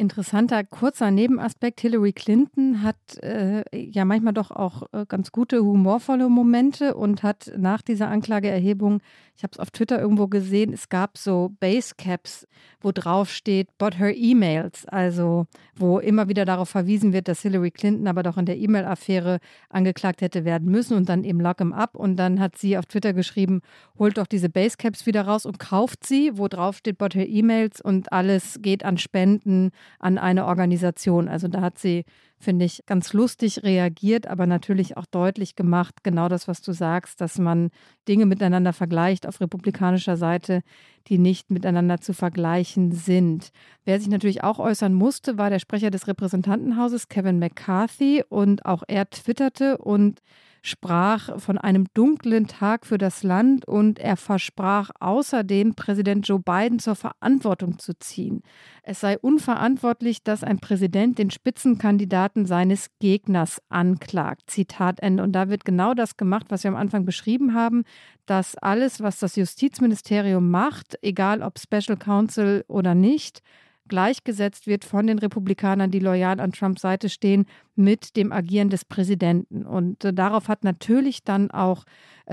Interessanter kurzer Nebenaspekt. Hillary Clinton hat äh, ja manchmal doch auch äh, ganz gute, humorvolle Momente und hat nach dieser Anklageerhebung, ich habe es auf Twitter irgendwo gesehen, es gab so Basecaps, wo drauf steht, but her emails, also wo immer wieder darauf verwiesen wird, dass Hillary Clinton aber doch in der E-Mail-Affäre angeklagt hätte werden müssen und dann eben lock him up. Und dann hat sie auf Twitter geschrieben, holt doch diese Basecaps wieder raus und kauft sie, wo drauf steht, but her emails und alles geht an Spenden an eine Organisation. Also da hat sie, finde ich, ganz lustig reagiert, aber natürlich auch deutlich gemacht, genau das, was du sagst, dass man Dinge miteinander vergleicht auf republikanischer Seite, die nicht miteinander zu vergleichen sind. Wer sich natürlich auch äußern musste, war der Sprecher des Repräsentantenhauses, Kevin McCarthy, und auch er twitterte und sprach von einem dunklen Tag für das Land und er versprach außerdem, Präsident Joe Biden zur Verantwortung zu ziehen. Es sei unverantwortlich, dass ein Präsident den Spitzenkandidaten seines Gegners anklagt. Zitat Ende. Und da wird genau das gemacht, was wir am Anfang beschrieben haben, dass alles, was das Justizministerium macht, egal ob Special Counsel oder nicht, gleichgesetzt wird von den Republikanern, die loyal an Trumps Seite stehen, mit dem Agieren des Präsidenten. Und äh, darauf hat natürlich dann auch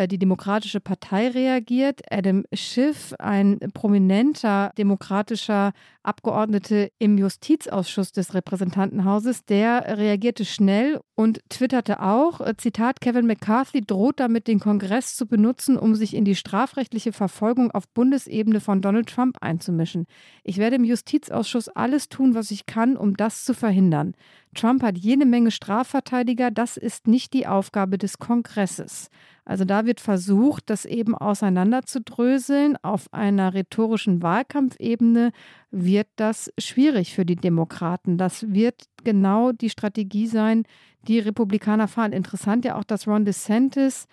die Demokratische Partei reagiert. Adam Schiff, ein prominenter demokratischer Abgeordneter im Justizausschuss des Repräsentantenhauses, der reagierte schnell und twitterte auch, äh, Zitat, Kevin McCarthy droht damit, den Kongress zu benutzen, um sich in die strafrechtliche Verfolgung auf Bundesebene von Donald Trump einzumischen. Ich werde im Justizausschuss alles tun, was ich kann, um das zu verhindern. Trump hat jede Menge Strafverteidiger, das ist nicht die Aufgabe des Kongresses. Also da wird versucht, das eben auseinanderzudröseln. Auf einer rhetorischen Wahlkampfebene wird das schwierig für die Demokraten. Das wird genau die Strategie sein, die Republikaner fahren. Interessant ja auch, dass Ron DeSantis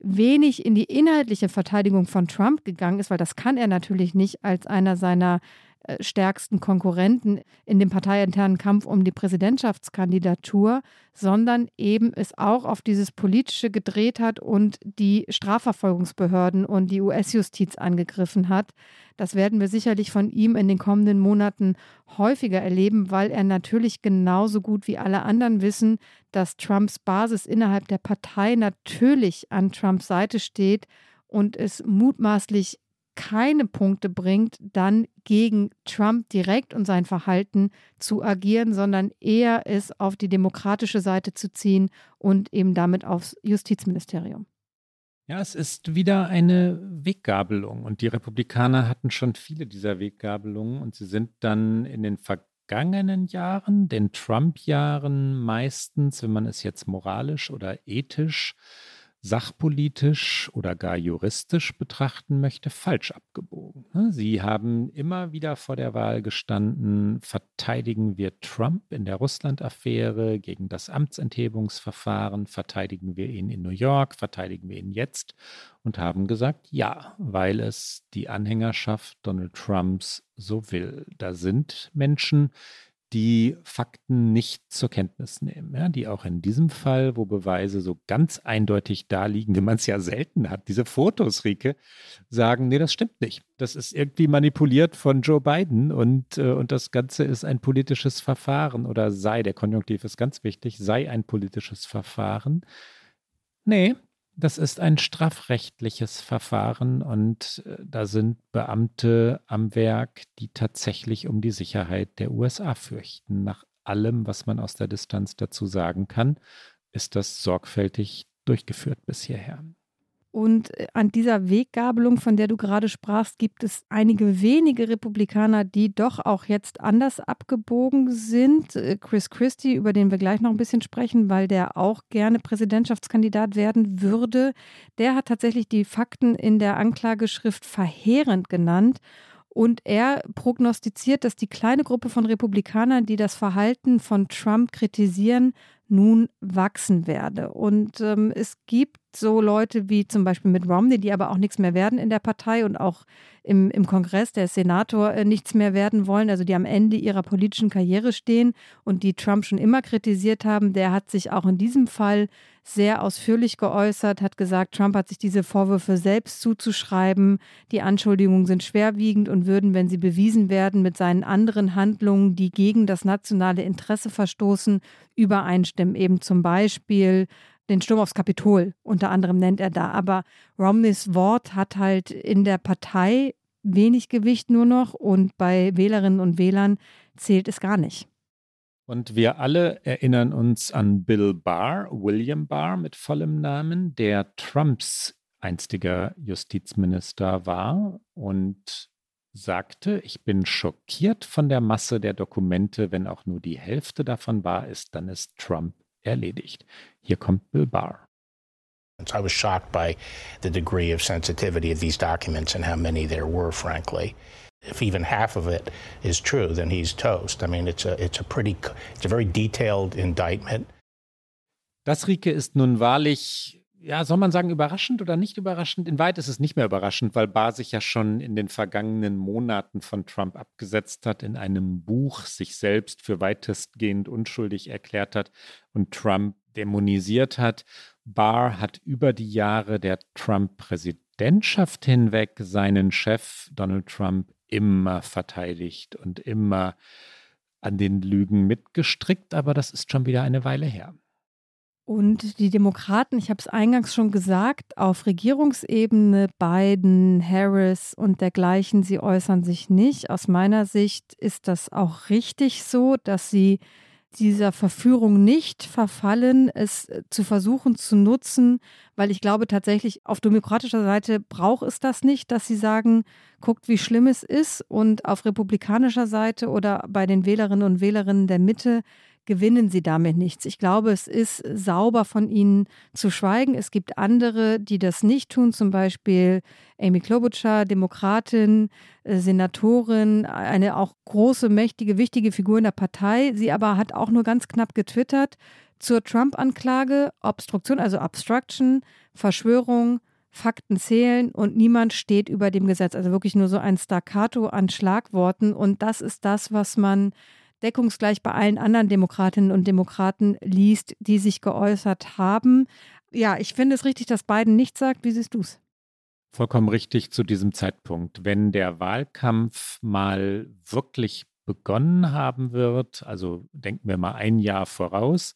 wenig in die inhaltliche Verteidigung von Trump gegangen ist, weil das kann er natürlich nicht als einer seiner stärksten Konkurrenten in dem parteiinternen Kampf um die Präsidentschaftskandidatur, sondern eben es auch auf dieses Politische gedreht hat und die Strafverfolgungsbehörden und die US-Justiz angegriffen hat. Das werden wir sicherlich von ihm in den kommenden Monaten häufiger erleben, weil er natürlich genauso gut wie alle anderen wissen, dass Trumps Basis innerhalb der Partei natürlich an Trumps Seite steht und es mutmaßlich keine Punkte bringt, dann gegen Trump direkt und sein Verhalten zu agieren, sondern eher es auf die demokratische Seite zu ziehen und eben damit aufs Justizministerium. Ja, es ist wieder eine Weggabelung und die Republikaner hatten schon viele dieser Weggabelungen und sie sind dann in den vergangenen Jahren, den Trump-Jahren meistens, wenn man es jetzt moralisch oder ethisch sachpolitisch oder gar juristisch betrachten möchte, falsch abgebogen. Ne? Sie haben immer wieder vor der Wahl gestanden, verteidigen wir Trump in der Russland-Affäre gegen das Amtsenthebungsverfahren, verteidigen wir ihn in New York, verteidigen wir ihn jetzt und haben gesagt, ja, weil es die Anhängerschaft Donald Trumps so will. Da sind Menschen, die Fakten nicht zur Kenntnis nehmen, ja, die auch in diesem Fall, wo Beweise so ganz eindeutig da liegen, wie man es ja selten hat, diese Fotos, Rike, sagen, nee, das stimmt nicht. Das ist irgendwie manipuliert von Joe Biden und, äh, und das Ganze ist ein politisches Verfahren oder sei, der Konjunktiv ist ganz wichtig, sei ein politisches Verfahren. Nee, das ist ein strafrechtliches Verfahren und äh, da sind Beamte am Werk, die tatsächlich um die Sicherheit der USA fürchten. Nach allem, was man aus der Distanz dazu sagen kann, ist das sorgfältig durchgeführt bis hierher. Und äh, an dieser Weggabelung, von der du gerade sprachst, gibt es einige wenige Republikaner, die doch auch jetzt anders abgebogen sind. Äh, Chris Christie, über den wir gleich noch ein bisschen sprechen, weil der auch gerne Präsidentschaftskandidat werden würde, der hat tatsächlich die Fakten in der Anklageschrift verheerend genannt. Und er prognostiziert, dass die kleine Gruppe von Republikanern, die das Verhalten von Trump kritisieren, nun wachsen werde. Und ähm, es gibt so Leute wie zum Beispiel mit Romney, die aber auch nichts mehr werden in der Partei und auch im, im Kongress, der Senator, äh, nichts mehr werden wollen, also die am Ende ihrer politischen Karriere stehen und die Trump schon immer kritisiert haben, der hat sich auch in diesem Fall sehr ausführlich geäußert, hat gesagt, Trump hat sich diese Vorwürfe selbst zuzuschreiben. Die Anschuldigungen sind schwerwiegend und würden, wenn sie bewiesen werden, mit seinen anderen Handlungen, die gegen das nationale Interesse verstoßen, übereinstimmen. Eben zum Beispiel den Sturm aufs Kapitol, unter anderem nennt er da. Aber Romneys Wort hat halt in der Partei wenig Gewicht nur noch und bei Wählerinnen und Wählern zählt es gar nicht. Und wir alle erinnern uns an Bill Barr, William Barr mit vollem Namen, der Trumps einstiger Justizminister war und sagte, ich bin schockiert von der Masse der Dokumente, wenn auch nur die Hälfte davon wahr ist, dann ist Trump erledigt. Hier kommt Bill Barr. I was shocked by the degree of sensitivity of these documents and how many there were, frankly. If even half of it is true, then he's toast. I mean, it's a, it's a pretty, it's a very detailed indictment. Das, Rike, ist nun wahrlich ja, soll man sagen, überraschend oder nicht überraschend? In weit ist es nicht mehr überraschend, weil Barr sich ja schon in den vergangenen Monaten von Trump abgesetzt hat, in einem Buch sich selbst für weitestgehend unschuldig erklärt hat und Trump dämonisiert hat. Barr hat über die Jahre der Trump-Präsidentschaft hinweg seinen Chef Donald Trump immer verteidigt und immer an den Lügen mitgestrickt, aber das ist schon wieder eine Weile her. Und die Demokraten, ich habe es eingangs schon gesagt, auf Regierungsebene, Biden, Harris und dergleichen, sie äußern sich nicht. Aus meiner Sicht ist das auch richtig so, dass sie dieser Verführung nicht verfallen, es zu versuchen zu nutzen, weil ich glaube tatsächlich, auf demokratischer Seite braucht es das nicht, dass sie sagen, guckt, wie schlimm es ist. Und auf republikanischer Seite oder bei den Wählerinnen und Wählerinnen der Mitte gewinnen sie damit nichts. Ich glaube, es ist sauber von ihnen zu schweigen. Es gibt andere, die das nicht tun, zum Beispiel Amy Klobuchar, Demokratin, äh, Senatorin, eine auch große, mächtige, wichtige Figur in der Partei. Sie aber hat auch nur ganz knapp getwittert zur Trump-Anklage, Obstruktion, also Obstruction, Verschwörung, Fakten zählen und niemand steht über dem Gesetz. Also wirklich nur so ein Staccato an Schlagworten. Und das ist das, was man deckungsgleich bei allen anderen Demokratinnen und Demokraten liest, die sich geäußert haben. Ja, ich finde es richtig, dass Biden nichts sagt. Wie siehst du es? Vollkommen richtig zu diesem Zeitpunkt. Wenn der Wahlkampf mal wirklich begonnen haben wird, also denken wir mal ein Jahr voraus,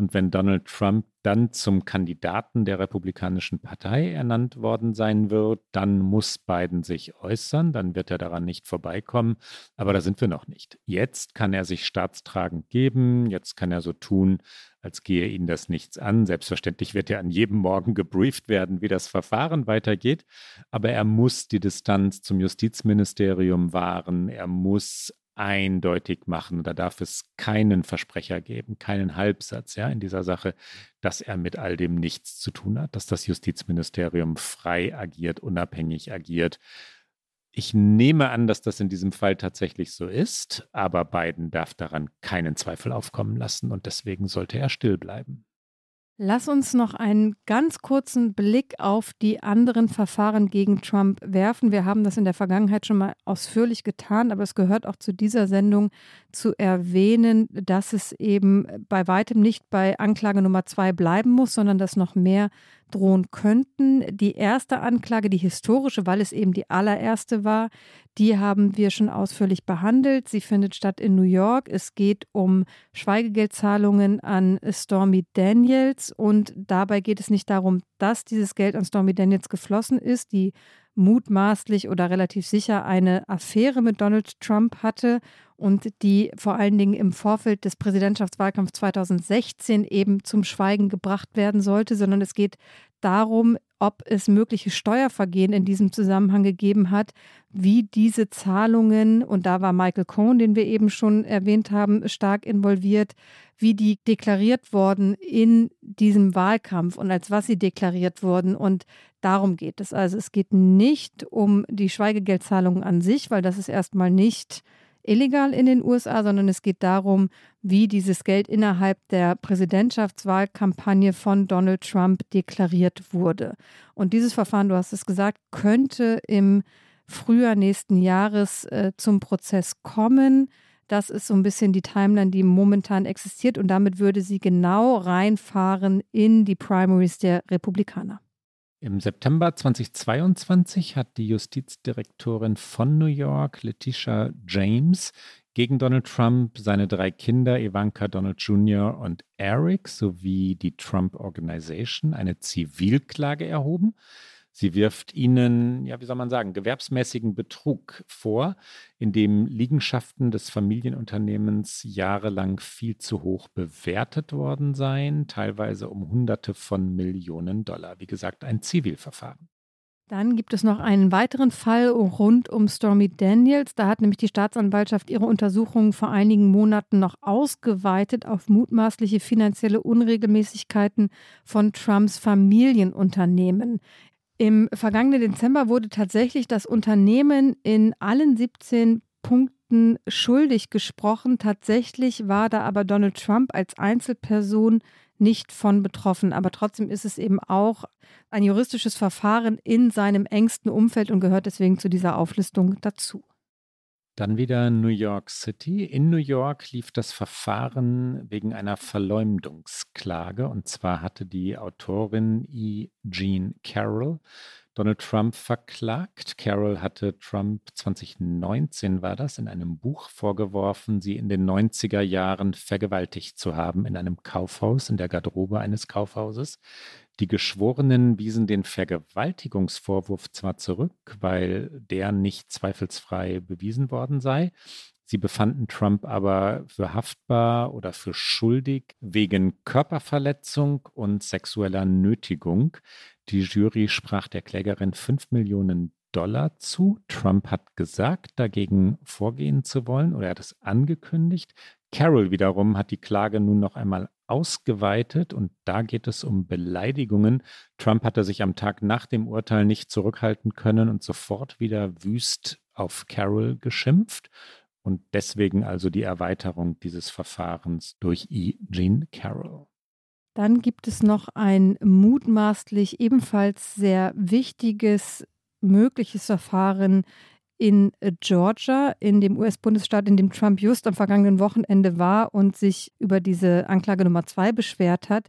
und wenn Donald Trump dann zum Kandidaten der Republikanischen Partei ernannt worden sein wird, dann muss Biden sich äußern, dann wird er daran nicht vorbeikommen, aber da sind wir noch nicht. Jetzt kann er sich staatstragend geben, jetzt kann er so tun, als gehe ihn das nichts an. Selbstverständlich wird er an jedem Morgen gebrieft werden, wie das Verfahren weitergeht, aber er muss die Distanz zum Justizministerium wahren, er muss eindeutig machen. Da darf es keinen Versprecher geben, keinen Halbsatz ja, in dieser Sache, dass er mit all dem nichts zu tun hat, dass das Justizministerium frei agiert, unabhängig agiert. Ich nehme an, dass das in diesem Fall tatsächlich so ist, aber Biden darf daran keinen Zweifel aufkommen lassen und deswegen sollte er still bleiben. Lass uns noch einen ganz kurzen Blick auf die anderen Verfahren gegen Trump werfen. Wir haben das in der Vergangenheit schon mal ausführlich getan, aber es gehört auch zu dieser Sendung zu erwähnen, dass es eben bei weitem nicht bei Anklage Nummer zwei bleiben muss, sondern dass noch mehr drohen könnten. Die erste Anklage, die historische, weil es eben die allererste war, die haben wir schon ausführlich behandelt. Sie findet statt in New York. Es geht um Schweigegeldzahlungen an Stormy Daniels und dabei geht es nicht darum, dass dieses Geld an Stormy Daniels geflossen ist, die mutmaßlich oder relativ sicher eine Affäre mit Donald Trump hatte und die vor allen Dingen im Vorfeld des Präsidentschaftswahlkampfs 2016 eben zum Schweigen gebracht werden sollte, sondern es geht darum, ob es mögliche Steuervergehen in diesem Zusammenhang gegeben hat, wie diese Zahlungen, und da war Michael Cohen, den wir eben schon erwähnt haben, stark involviert, wie die deklariert wurden in diesem Wahlkampf und als was sie deklariert wurden. Und darum geht es. Also es geht nicht um die Schweigegeldzahlungen an sich, weil das ist erstmal nicht illegal in den USA, sondern es geht darum, wie dieses Geld innerhalb der Präsidentschaftswahlkampagne von Donald Trump deklariert wurde. Und dieses Verfahren, du hast es gesagt, könnte im Frühjahr nächsten Jahres äh, zum Prozess kommen. Das ist so ein bisschen die Timeline, die momentan existiert und damit würde sie genau reinfahren in die Primaries der Republikaner. Im September 2022 hat die Justizdirektorin von New York, Letitia James, gegen Donald Trump, seine drei Kinder, Ivanka, Donald Jr. und Eric, sowie die Trump Organization eine Zivilklage erhoben. Sie wirft ihnen, ja, wie soll man sagen, gewerbsmäßigen Betrug vor, indem Liegenschaften des Familienunternehmens jahrelang viel zu hoch bewertet worden seien, teilweise um Hunderte von Millionen Dollar. Wie gesagt, ein Zivilverfahren. Dann gibt es noch einen weiteren Fall rund um Stormy Daniels. Da hat nämlich die Staatsanwaltschaft ihre Untersuchungen vor einigen Monaten noch ausgeweitet auf mutmaßliche finanzielle Unregelmäßigkeiten von Trumps Familienunternehmen. Im vergangenen Dezember wurde tatsächlich das Unternehmen in allen 17 Punkten schuldig gesprochen. Tatsächlich war da aber Donald Trump als Einzelperson nicht von betroffen. Aber trotzdem ist es eben auch ein juristisches Verfahren in seinem engsten Umfeld und gehört deswegen zu dieser Auflistung dazu. Dann wieder New York City. In New York lief das Verfahren wegen einer Verleumdungsklage. Und zwar hatte die Autorin E. Jean Carroll Donald Trump verklagt. Carroll hatte Trump 2019 war das in einem Buch vorgeworfen, sie in den 90er Jahren vergewaltigt zu haben in einem Kaufhaus, in der Garderobe eines Kaufhauses. Die Geschworenen wiesen den Vergewaltigungsvorwurf zwar zurück, weil der nicht zweifelsfrei bewiesen worden sei. Sie befanden Trump aber für haftbar oder für schuldig wegen Körperverletzung und sexueller Nötigung. Die Jury sprach der Klägerin 5 Millionen Dollar zu. Trump hat gesagt, dagegen vorgehen zu wollen oder er hat es angekündigt. Carroll wiederum hat die Klage nun noch einmal ausgeweitet und da geht es um Beleidigungen. Trump hatte sich am Tag nach dem Urteil nicht zurückhalten können und sofort wieder wüst auf Carroll geschimpft und deswegen also die Erweiterung dieses Verfahrens durch E. Jean Carroll. Dann gibt es noch ein mutmaßlich ebenfalls sehr wichtiges mögliches Verfahren in Georgia, in dem US-Bundesstaat, in dem Trump just am vergangenen Wochenende war und sich über diese Anklage Nummer zwei beschwert hat.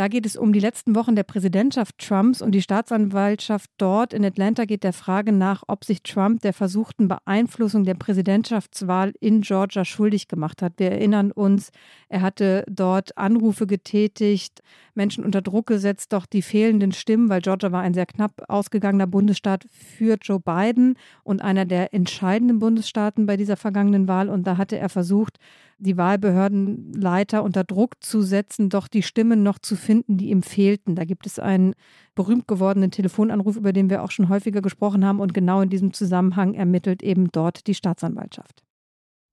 Da geht es um die letzten Wochen der Präsidentschaft Trumps und die Staatsanwaltschaft dort in Atlanta geht der Frage nach, ob sich Trump der versuchten Beeinflussung der Präsidentschaftswahl in Georgia schuldig gemacht hat. Wir erinnern uns, er hatte dort Anrufe getätigt, Menschen unter Druck gesetzt, doch die fehlenden Stimmen, weil Georgia war ein sehr knapp ausgegangener Bundesstaat für Joe Biden und einer der entscheidenden Bundesstaaten bei dieser vergangenen Wahl. Und da hatte er versucht, die Wahlbehördenleiter unter Druck zu setzen, doch die Stimmen noch zu finden, die ihm fehlten. Da gibt es einen berühmt gewordenen Telefonanruf, über den wir auch schon häufiger gesprochen haben. Und genau in diesem Zusammenhang ermittelt eben dort die Staatsanwaltschaft.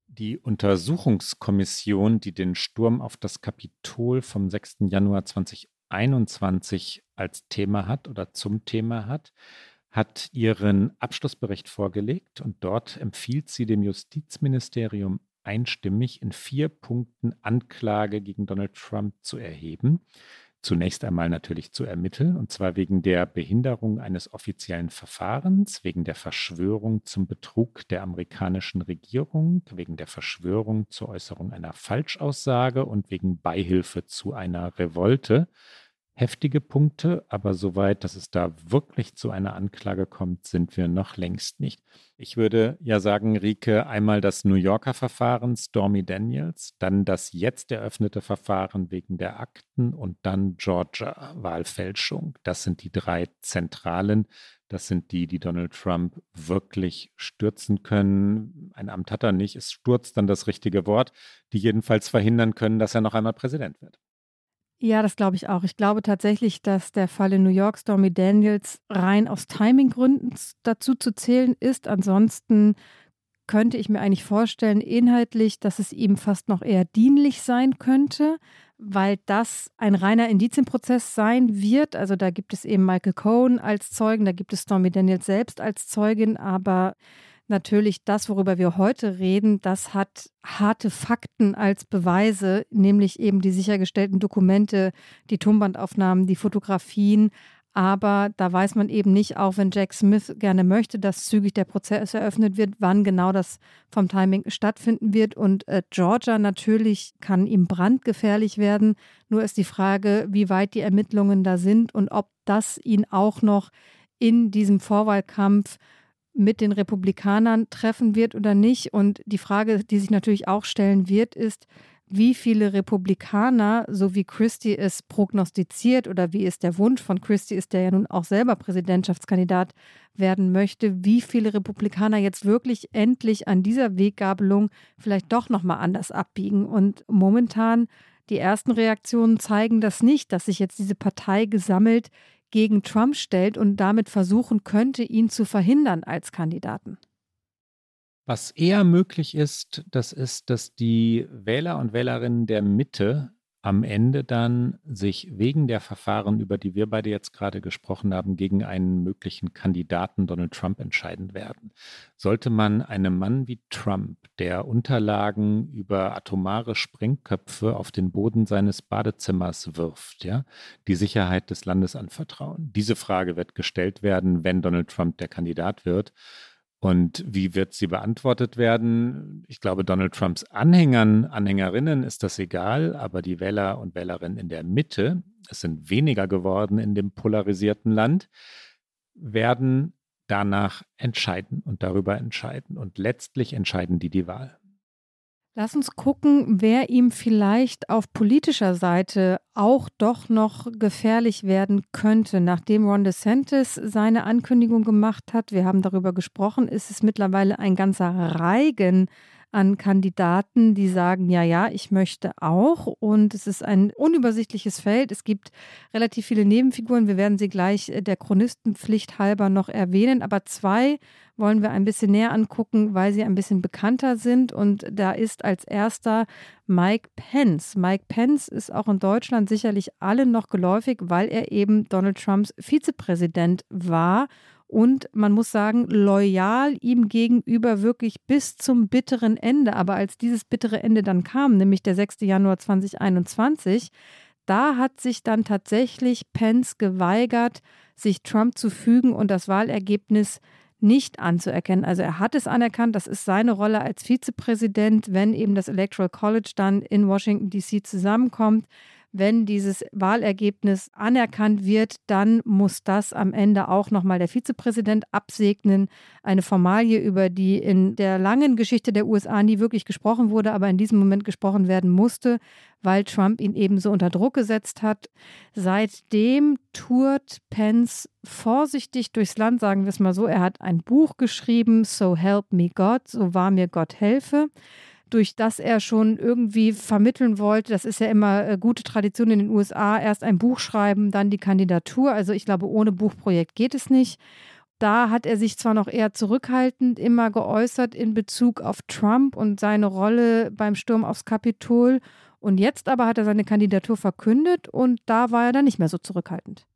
Die Untersuchungskommission, die den Sturm auf das Kapitol vom 6. Januar 2021 als Thema hat oder zum Thema hat, hat ihren Abschlussbericht vorgelegt und dort empfiehlt sie dem Justizministerium einstimmig in vier Punkten Anklage gegen Donald Trump zu erheben. Zunächst einmal natürlich zu ermitteln, und zwar wegen der Behinderung eines offiziellen Verfahrens, wegen der Verschwörung zum Betrug der amerikanischen Regierung, wegen der Verschwörung zur Äußerung einer Falschaussage und wegen Beihilfe zu einer Revolte heftige Punkte, aber soweit, dass es da wirklich zu einer Anklage kommt, sind wir noch längst nicht. Ich würde ja sagen, Rike, einmal das New Yorker Verfahren Stormy Daniels, dann das jetzt eröffnete Verfahren wegen der Akten und dann Georgia Wahlfälschung. Das sind die drei zentralen. Das sind die, die Donald Trump wirklich stürzen können. Ein Amt hat er nicht, es stürzt dann das richtige Wort, die jedenfalls verhindern können, dass er noch einmal Präsident wird. Ja, das glaube ich auch. Ich glaube tatsächlich, dass der Fall in New York, Stormy Daniels, rein aus Timinggründen dazu zu zählen ist. Ansonsten könnte ich mir eigentlich vorstellen, inhaltlich, dass es ihm fast noch eher dienlich sein könnte, weil das ein reiner Indizienprozess sein wird. Also da gibt es eben Michael Cohen als Zeugen, da gibt es Stormy Daniels selbst als Zeugin, aber natürlich das, worüber wir heute reden, das hat harte Fakten als Beweise, nämlich eben die sichergestellten Dokumente, die Tonbandaufnahmen, die Fotografien. Aber da weiß man eben nicht, auch wenn Jack Smith gerne möchte, dass zügig der Prozess eröffnet wird, wann genau das vom Timing stattfinden wird. Und äh, Georgia natürlich kann ihm brandgefährlich werden. Nur ist die Frage, wie weit die Ermittlungen da sind und ob das ihn auch noch in diesem Vorwahlkampf mit den Republikanern treffen wird oder nicht. Und die Frage, die sich natürlich auch stellen wird, ist, wie viele Republikaner, so wie Christie es prognostiziert oder wie es der Wunsch von Christie ist, der ja nun auch selber Präsidentschaftskandidat werden möchte, wie viele Republikaner jetzt wirklich endlich an dieser Weggabelung vielleicht doch nochmal anders abbiegen. Und momentan die ersten Reaktionen zeigen das nicht, dass sich jetzt diese Partei gesammelt gegen Trump stellt und damit versuchen könnte, ihn zu verhindern als Kandidaten. Was eher möglich ist, das ist, dass die Wähler und Wählerinnen der Mitte am Ende dann sich wegen der Verfahren, über die wir beide jetzt gerade gesprochen haben, gegen einen möglichen Kandidaten Donald Trump entscheiden werden. Sollte man einem Mann wie Trump, der Unterlagen über atomare Sprengköpfe auf den Boden seines Badezimmers wirft, ja, die Sicherheit des Landes anvertrauen? Diese Frage wird gestellt werden, wenn Donald Trump der Kandidat wird. Und wie wird sie beantwortet werden? Ich glaube, Donald Trumps Anhängern, Anhängerinnen ist das egal, aber die Wähler und Wählerinnen in der Mitte, es sind weniger geworden in dem polarisierten Land, werden danach entscheiden und darüber entscheiden. Und letztlich entscheiden die die Wahl. Lass uns gucken, wer ihm vielleicht auf politischer Seite auch doch noch gefährlich werden könnte. Nachdem Ron DeSantis seine Ankündigung gemacht hat, wir haben darüber gesprochen, ist es mittlerweile ein ganzer Reigen an Kandidaten, die sagen, ja, ja, ich möchte auch. Und es ist ein unübersichtliches Feld. Es gibt relativ viele Nebenfiguren. Wir werden sie gleich äh, der Chronistenpflicht halber noch erwähnen. Aber zwei wollen wir ein bisschen näher angucken, weil sie ein bisschen bekannter sind. Und da ist als erster Mike Pence. Mike Pence ist auch in Deutschland sicherlich allen noch geläufig, weil er eben Donald Trumps Vizepräsident war und man muss sagen, loyal ihm gegenüber wirklich bis zum bitteren Ende. Aber als dieses bittere Ende dann kam, nämlich der 6. Januar 2021, da hat sich dann tatsächlich Pence geweigert, sich Trump zu fügen und das Wahlergebnis nicht anzuerkennen. Also er hat es anerkannt, das ist seine Rolle als Vizepräsident, wenn eben das Electoral College dann in Washington, DC zusammenkommt wenn dieses Wahlergebnis anerkannt wird, dann muss das am Ende auch nochmal der Vizepräsident absegnen. Eine Formalie, über die in der langen Geschichte der USA nie wirklich gesprochen wurde, aber in diesem Moment gesprochen werden musste, weil Trump ihn eben so unter Druck gesetzt hat. Seitdem tourt Pence vorsichtig durchs Land, sagen wir es mal so. Er hat ein Buch geschrieben, So Help Me God, so wahr mir Gott helfe durch das er schon irgendwie vermitteln wollte, das ist ja immer äh, gute Tradition in den USA, erst ein Buch schreiben, dann die Kandidatur. Also ich glaube, ohne Buchprojekt geht es nicht. Da hat er sich zwar noch eher zurückhaltend immer geäußert in Bezug auf Trump und seine Rolle beim Sturm aufs Kapitol. Und jetzt aber hat er seine Kandidatur verkündet und da war er dann nicht mehr so zurückhaltend.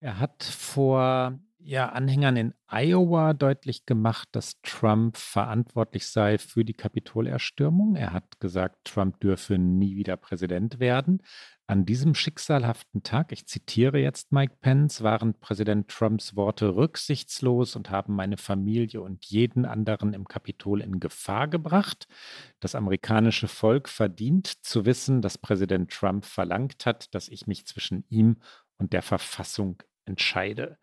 Er hat vor ja, Anhängern in Iowa deutlich gemacht, dass Trump verantwortlich sei für die Kapitolerstürmung. Er hat gesagt, Trump dürfe nie wieder Präsident werden. An diesem schicksalhaften Tag, ich zitiere jetzt Mike Pence, waren Präsident Trumps Worte rücksichtslos und haben meine Familie und jeden anderen im Kapitol in Gefahr gebracht. Das amerikanische Volk verdient zu wissen, dass Präsident Trump verlangt hat, dass ich mich zwischen ihm und der Verfassung entscheide.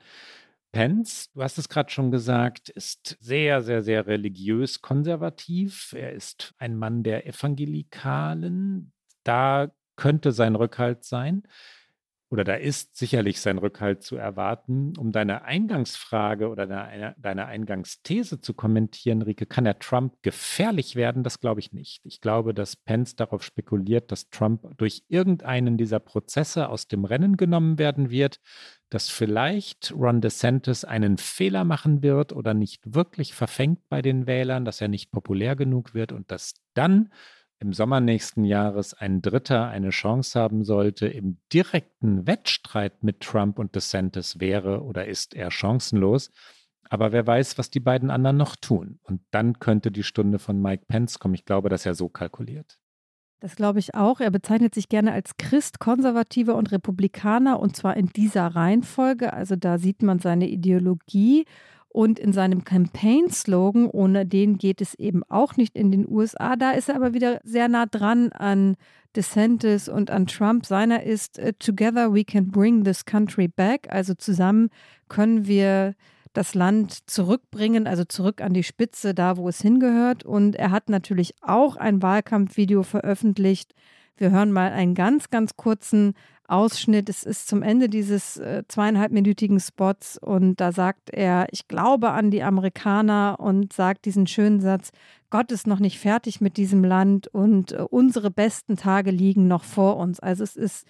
Pence, du hast es gerade schon gesagt, ist sehr, sehr, sehr religiös konservativ. Er ist ein Mann der Evangelikalen. Da könnte sein Rückhalt sein oder da ist sicherlich sein Rückhalt zu erwarten. Um deine Eingangsfrage oder deine, deine Eingangsthese zu kommentieren, Rike, kann er Trump gefährlich werden? Das glaube ich nicht. Ich glaube, dass Pence darauf spekuliert, dass Trump durch irgendeinen dieser Prozesse aus dem Rennen genommen werden wird, dass vielleicht Ron DeSantis einen Fehler machen wird oder nicht wirklich verfängt bei den Wählern, dass er nicht populär genug wird und dass dann im Sommer nächsten Jahres ein Dritter eine Chance haben sollte, im direkten Wettstreit mit Trump und DeSantis wäre oder ist er chancenlos. Aber wer weiß, was die beiden anderen noch tun. Und dann könnte die Stunde von Mike Pence kommen. Ich glaube, dass er so kalkuliert. Das glaube ich auch. Er bezeichnet sich gerne als Christ, Konservativer und Republikaner und zwar in dieser Reihenfolge. Also da sieht man seine Ideologie und in seinem Campaign-Slogan, ohne den geht es eben auch nicht in den USA. Da ist er aber wieder sehr nah dran an DeSantis und an Trump. Seiner ist äh, Together we can bring this country back. Also zusammen können wir das Land zurückbringen, also zurück an die Spitze, da wo es hingehört. Und er hat natürlich auch ein Wahlkampfvideo veröffentlicht. Wir hören mal einen ganz, ganz kurzen Ausschnitt. Es ist zum Ende dieses äh, zweieinhalbminütigen Spots und da sagt er, ich glaube an die Amerikaner und sagt diesen schönen Satz, Gott ist noch nicht fertig mit diesem Land und äh, unsere besten Tage liegen noch vor uns. Also es ist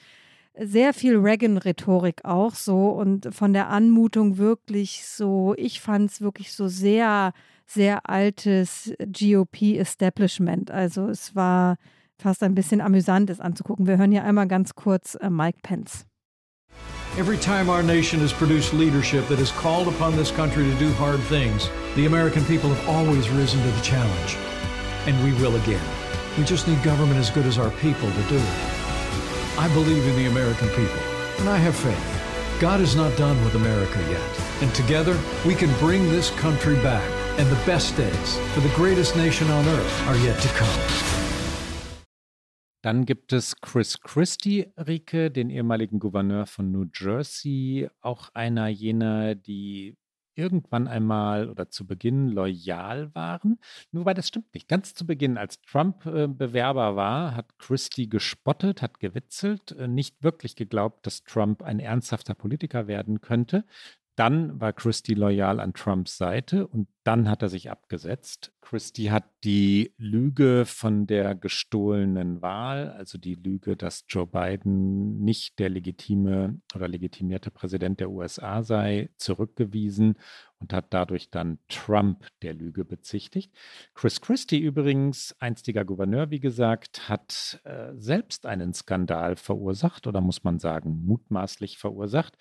sehr viel Reagan-Rhetorik auch so und von der Anmutung wirklich so, ich fand es wirklich so sehr, sehr altes GOP-Establishment. Also es war fast ein bisschen amüsant, es anzugucken. Wir hören hier einmal ganz kurz äh, Mike Pence. Every time our nation has produced leadership that has called upon this country to do hard things, the American people have always risen to the challenge. And we will again. We just need government as good as our people to do it. I believe in the American people, and I have faith. God is not done with America yet, and together we can bring this country back, and the best days for the greatest nation on earth are yet to come. Dann gibt es Chris Christie, Rike, den ehemaligen Gouverneur von New Jersey, auch einer jener, die irgendwann einmal oder zu Beginn loyal waren. Nur weil das stimmt nicht. Ganz zu Beginn, als Trump äh, Bewerber war, hat Christie gespottet, hat gewitzelt, äh, nicht wirklich geglaubt, dass Trump ein ernsthafter Politiker werden könnte. Dann war Christie loyal an Trumps Seite und dann hat er sich abgesetzt. Christie hat die Lüge von der gestohlenen Wahl, also die Lüge, dass Joe Biden nicht der legitime oder legitimierte Präsident der USA sei, zurückgewiesen und hat dadurch dann Trump der Lüge bezichtigt. Chris Christie übrigens, einstiger Gouverneur, wie gesagt, hat äh, selbst einen Skandal verursacht oder muss man sagen, mutmaßlich verursacht.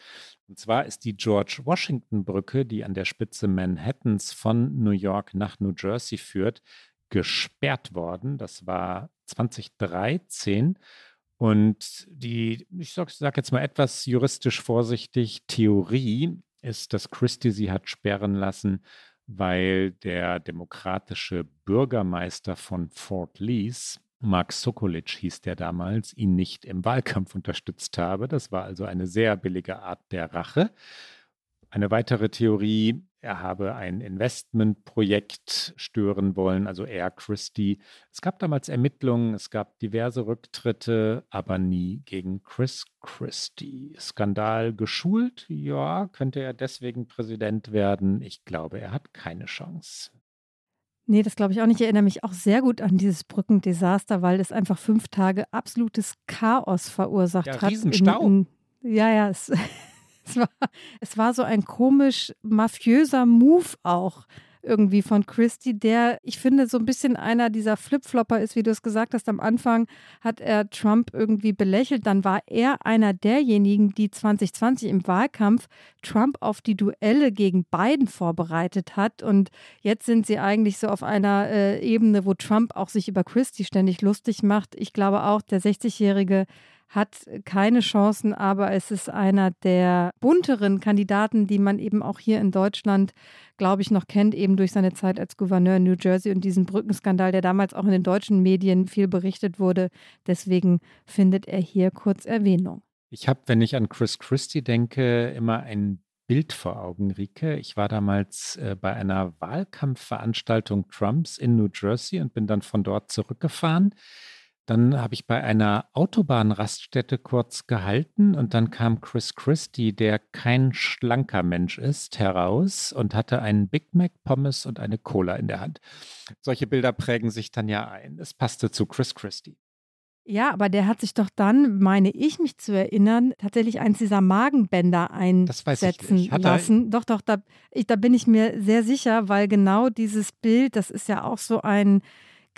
Und zwar ist die George Washington Brücke, die an der Spitze Manhattans von New York nach New Jersey führt, gesperrt worden. Das war 2013. Und die, ich sage sag jetzt mal etwas juristisch vorsichtig, Theorie ist, dass Christie sie hat sperren lassen, weil der demokratische Bürgermeister von Fort Lees, Mark Sokolic hieß der damals, ihn nicht im Wahlkampf unterstützt habe. Das war also eine sehr billige Art der Rache. Eine weitere Theorie, er habe ein Investmentprojekt stören wollen, also er, Christie. Es gab damals Ermittlungen, es gab diverse Rücktritte, aber nie gegen Chris Christie. Skandal geschult, ja, könnte er deswegen Präsident werden? Ich glaube, er hat keine Chance. Nee, das glaube ich auch nicht. Ich erinnere mich auch sehr gut an dieses Brückendesaster, weil es einfach fünf Tage absolutes Chaos verursacht ja, hat. Riesenstau. In, in, ja, ja, es, es, war, es war so ein komisch mafiöser Move auch irgendwie von Christie, der, ich finde, so ein bisschen einer dieser Flipflopper ist, wie du es gesagt hast. Am Anfang hat er Trump irgendwie belächelt. Dann war er einer derjenigen, die 2020 im Wahlkampf Trump auf die Duelle gegen Biden vorbereitet hat. Und jetzt sind sie eigentlich so auf einer äh, Ebene, wo Trump auch sich über Christie ständig lustig macht. Ich glaube auch, der 60-jährige hat keine Chancen, aber es ist einer der bunteren Kandidaten, die man eben auch hier in Deutschland, glaube ich, noch kennt, eben durch seine Zeit als Gouverneur in New Jersey und diesen Brückenskandal, der damals auch in den deutschen Medien viel berichtet wurde. Deswegen findet er hier kurz Erwähnung. Ich habe, wenn ich an Chris Christie denke, immer ein Bild vor Augen, Rike. Ich war damals äh, bei einer Wahlkampfveranstaltung Trumps in New Jersey und bin dann von dort zurückgefahren. Dann habe ich bei einer Autobahnraststätte kurz gehalten und dann kam Chris Christie, der kein schlanker Mensch ist, heraus und hatte einen Big Mac, Pommes und eine Cola in der Hand. Solche Bilder prägen sich dann ja ein. Es passte zu Chris Christie. Ja, aber der hat sich doch dann, meine ich mich zu erinnern, tatsächlich eins dieser Magenbänder einsetzen lassen. Doch, doch, da, ich, da bin ich mir sehr sicher, weil genau dieses Bild, das ist ja auch so ein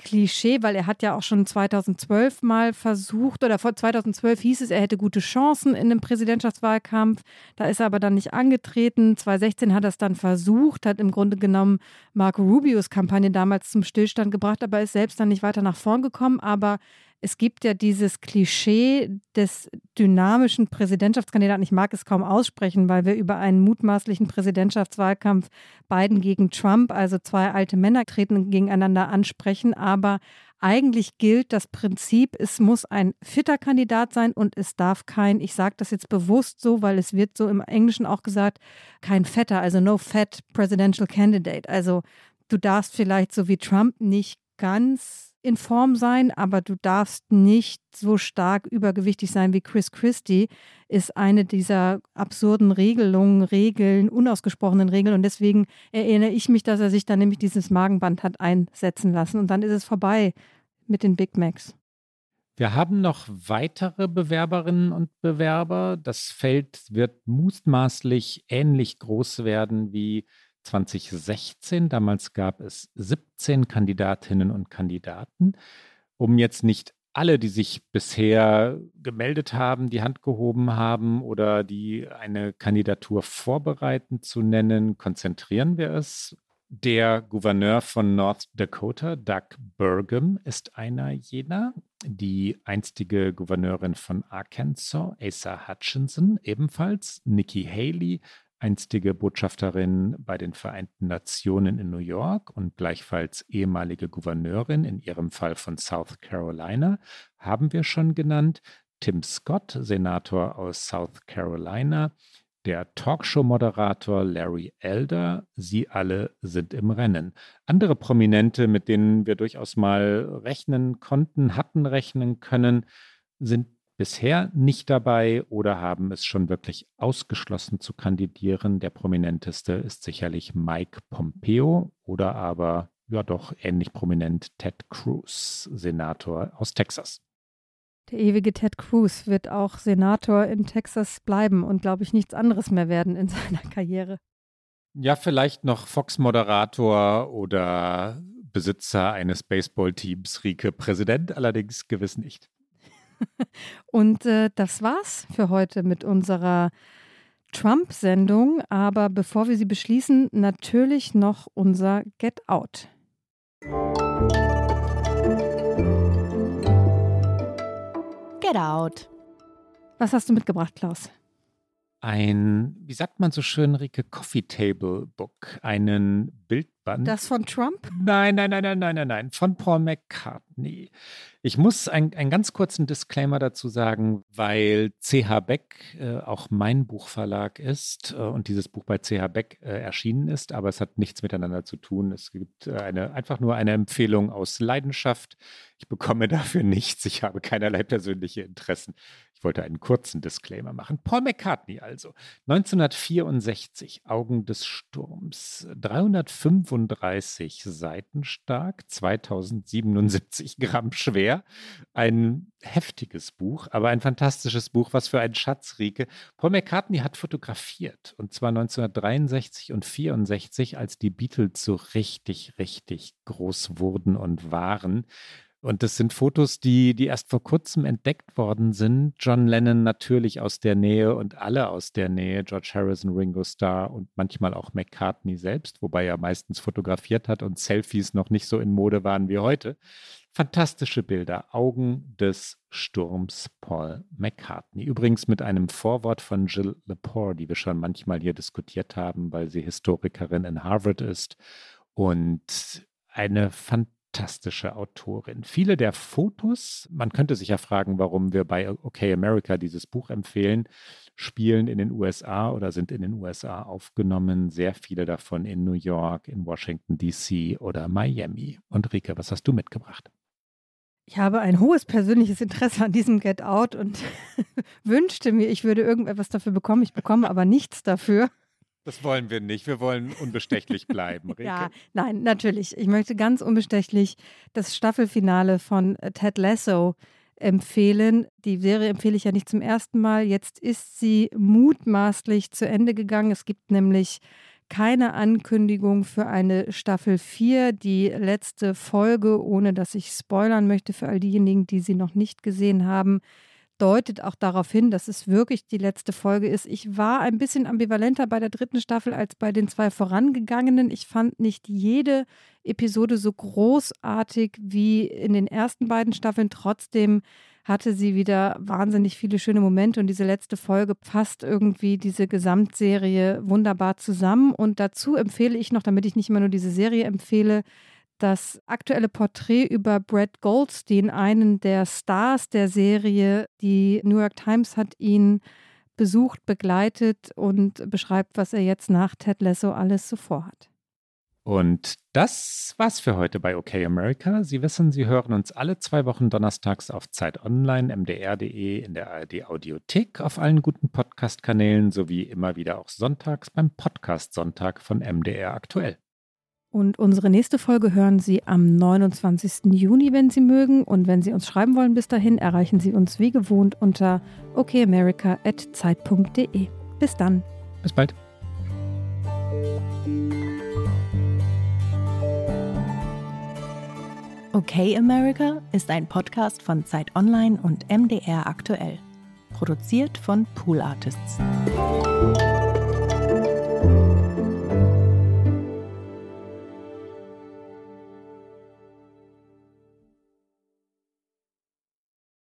Klischee, weil er hat ja auch schon 2012 mal versucht, oder vor 2012 hieß es, er hätte gute Chancen in einem Präsidentschaftswahlkampf. Da ist er aber dann nicht angetreten. 2016 hat er es dann versucht, hat im Grunde genommen Marco Rubios Kampagne damals zum Stillstand gebracht, aber ist selbst dann nicht weiter nach vorn gekommen. Aber es gibt ja dieses Klischee des dynamischen Präsidentschaftskandidaten. Ich mag es kaum aussprechen, weil wir über einen mutmaßlichen Präsidentschaftswahlkampf Biden gegen Trump, also zwei alte Männer treten gegeneinander ansprechen. Aber eigentlich gilt das Prinzip, es muss ein fitter Kandidat sein und es darf kein, ich sage das jetzt bewusst so, weil es wird so im Englischen auch gesagt, kein fetter, also no fat presidential candidate. Also du darfst vielleicht so wie Trump nicht ganz in Form sein, aber du darfst nicht so stark übergewichtig sein wie Chris Christie, ist eine dieser absurden Regelungen, Regeln, unausgesprochenen Regeln. Und deswegen erinnere ich mich, dass er sich dann nämlich dieses Magenband hat einsetzen lassen. Und dann ist es vorbei mit den Big Macs. Wir haben noch weitere Bewerberinnen und Bewerber. Das Feld wird mutmaßlich ähnlich groß werden wie 2016. Damals gab es 17 Kandidatinnen und Kandidaten. Um jetzt nicht alle, die sich bisher gemeldet haben, die Hand gehoben haben oder die eine Kandidatur vorbereiten zu nennen, konzentrieren wir es der Gouverneur von North Dakota, Doug Burgum, ist einer jener. Die einstige Gouverneurin von Arkansas, Asa Hutchinson, ebenfalls. Nikki Haley, einstige Botschafterin bei den Vereinten Nationen in New York und gleichfalls ehemalige Gouverneurin, in ihrem Fall von South Carolina, haben wir schon genannt. Tim Scott, Senator aus South Carolina, der Talkshow-Moderator Larry Elder, sie alle sind im Rennen. Andere Prominente, mit denen wir durchaus mal rechnen konnten, hatten rechnen können, sind bisher nicht dabei oder haben es schon wirklich ausgeschlossen zu kandidieren. Der prominenteste ist sicherlich Mike Pompeo oder aber ja doch ähnlich prominent Ted Cruz, Senator aus Texas. Der ewige Ted Cruz wird auch Senator in Texas bleiben und, glaube ich, nichts anderes mehr werden in seiner Karriere. Ja, vielleicht noch Fox-Moderator oder Besitzer eines Baseballteams, Rike Präsident, allerdings gewiss nicht. und äh, das war's für heute mit unserer Trump-Sendung. Aber bevor wir sie beschließen, natürlich noch unser Get Out. Get Out. Was hast du mitgebracht, Klaus? Ein, wie sagt man so schön, Rike, Coffee Table Book, einen Bildband. Das von Trump? Nein, nein, nein, nein, nein, nein, nein, von Paul McCartney. Ich muss ein, einen ganz kurzen Disclaimer dazu sagen, weil CH Beck äh, auch mein Buchverlag ist äh, und dieses Buch bei CH Beck äh, erschienen ist, aber es hat nichts miteinander zu tun. Es gibt äh, eine, einfach nur eine Empfehlung aus Leidenschaft. Ich bekomme dafür nichts. Ich habe keinerlei persönliche Interessen. Ich wollte einen kurzen Disclaimer machen. Paul McCartney also, 1964, Augen des Sturms, 335 Seiten stark, 2077 Gramm schwer schwer. Ein heftiges Buch, aber ein fantastisches Buch. Was für ein Schatz, Rieke. Paul McCartney hat fotografiert und zwar 1963 und 64, als die Beatles so richtig, richtig groß wurden und waren. Und das sind Fotos, die, die erst vor kurzem entdeckt worden sind. John Lennon natürlich aus der Nähe und alle aus der Nähe. George Harrison, Ringo Starr und manchmal auch McCartney selbst, wobei er meistens fotografiert hat und Selfies noch nicht so in Mode waren wie heute. Fantastische Bilder. Augen des Sturms Paul McCartney. Übrigens mit einem Vorwort von Jill Lepore, die wir schon manchmal hier diskutiert haben, weil sie Historikerin in Harvard ist und eine fantastische Autorin. Viele der Fotos, man könnte sich ja fragen, warum wir bei OK America dieses Buch empfehlen, spielen in den USA oder sind in den USA aufgenommen. Sehr viele davon in New York, in Washington, DC oder Miami. Und Rike, was hast du mitgebracht? Ich habe ein hohes persönliches Interesse an diesem Get Out und wünschte mir, ich würde irgendetwas dafür bekommen. Ich bekomme aber nichts dafür. Das wollen wir nicht. Wir wollen unbestechlich bleiben. Rike. ja, nein, natürlich. Ich möchte ganz unbestechlich das Staffelfinale von Ted Lasso empfehlen. Die Serie empfehle ich ja nicht zum ersten Mal. Jetzt ist sie mutmaßlich zu Ende gegangen. Es gibt nämlich keine Ankündigung für eine Staffel 4. Die letzte Folge, ohne dass ich spoilern möchte für all diejenigen, die sie noch nicht gesehen haben, deutet auch darauf hin, dass es wirklich die letzte Folge ist. Ich war ein bisschen ambivalenter bei der dritten Staffel als bei den zwei vorangegangenen. Ich fand nicht jede Episode so großartig wie in den ersten beiden Staffeln. Trotzdem hatte sie wieder wahnsinnig viele schöne Momente und diese letzte Folge passt irgendwie diese Gesamtserie wunderbar zusammen. Und dazu empfehle ich noch, damit ich nicht immer nur diese Serie empfehle, das aktuelle Porträt über Brad Goldstein, einen der Stars der Serie. Die New York Times hat ihn besucht, begleitet und beschreibt, was er jetzt nach Ted Lasso alles so vorhat. Und das war's für heute bei OK America. Sie wissen, Sie hören uns alle zwei Wochen donnerstags auf Zeit Online, mdr.de, in der ARD Audiothek, auf allen guten Podcast-Kanälen sowie immer wieder auch sonntags beim Podcast Sonntag von MDR aktuell. Und unsere nächste Folge hören Sie am 29. Juni, wenn Sie mögen. Und wenn Sie uns schreiben wollen bis dahin, erreichen Sie uns wie gewohnt unter okamerica.zeit.de. Bis dann. Bis bald. Okay America ist ein Podcast von Zeit Online und MDR aktuell. Produziert von Pool Artists.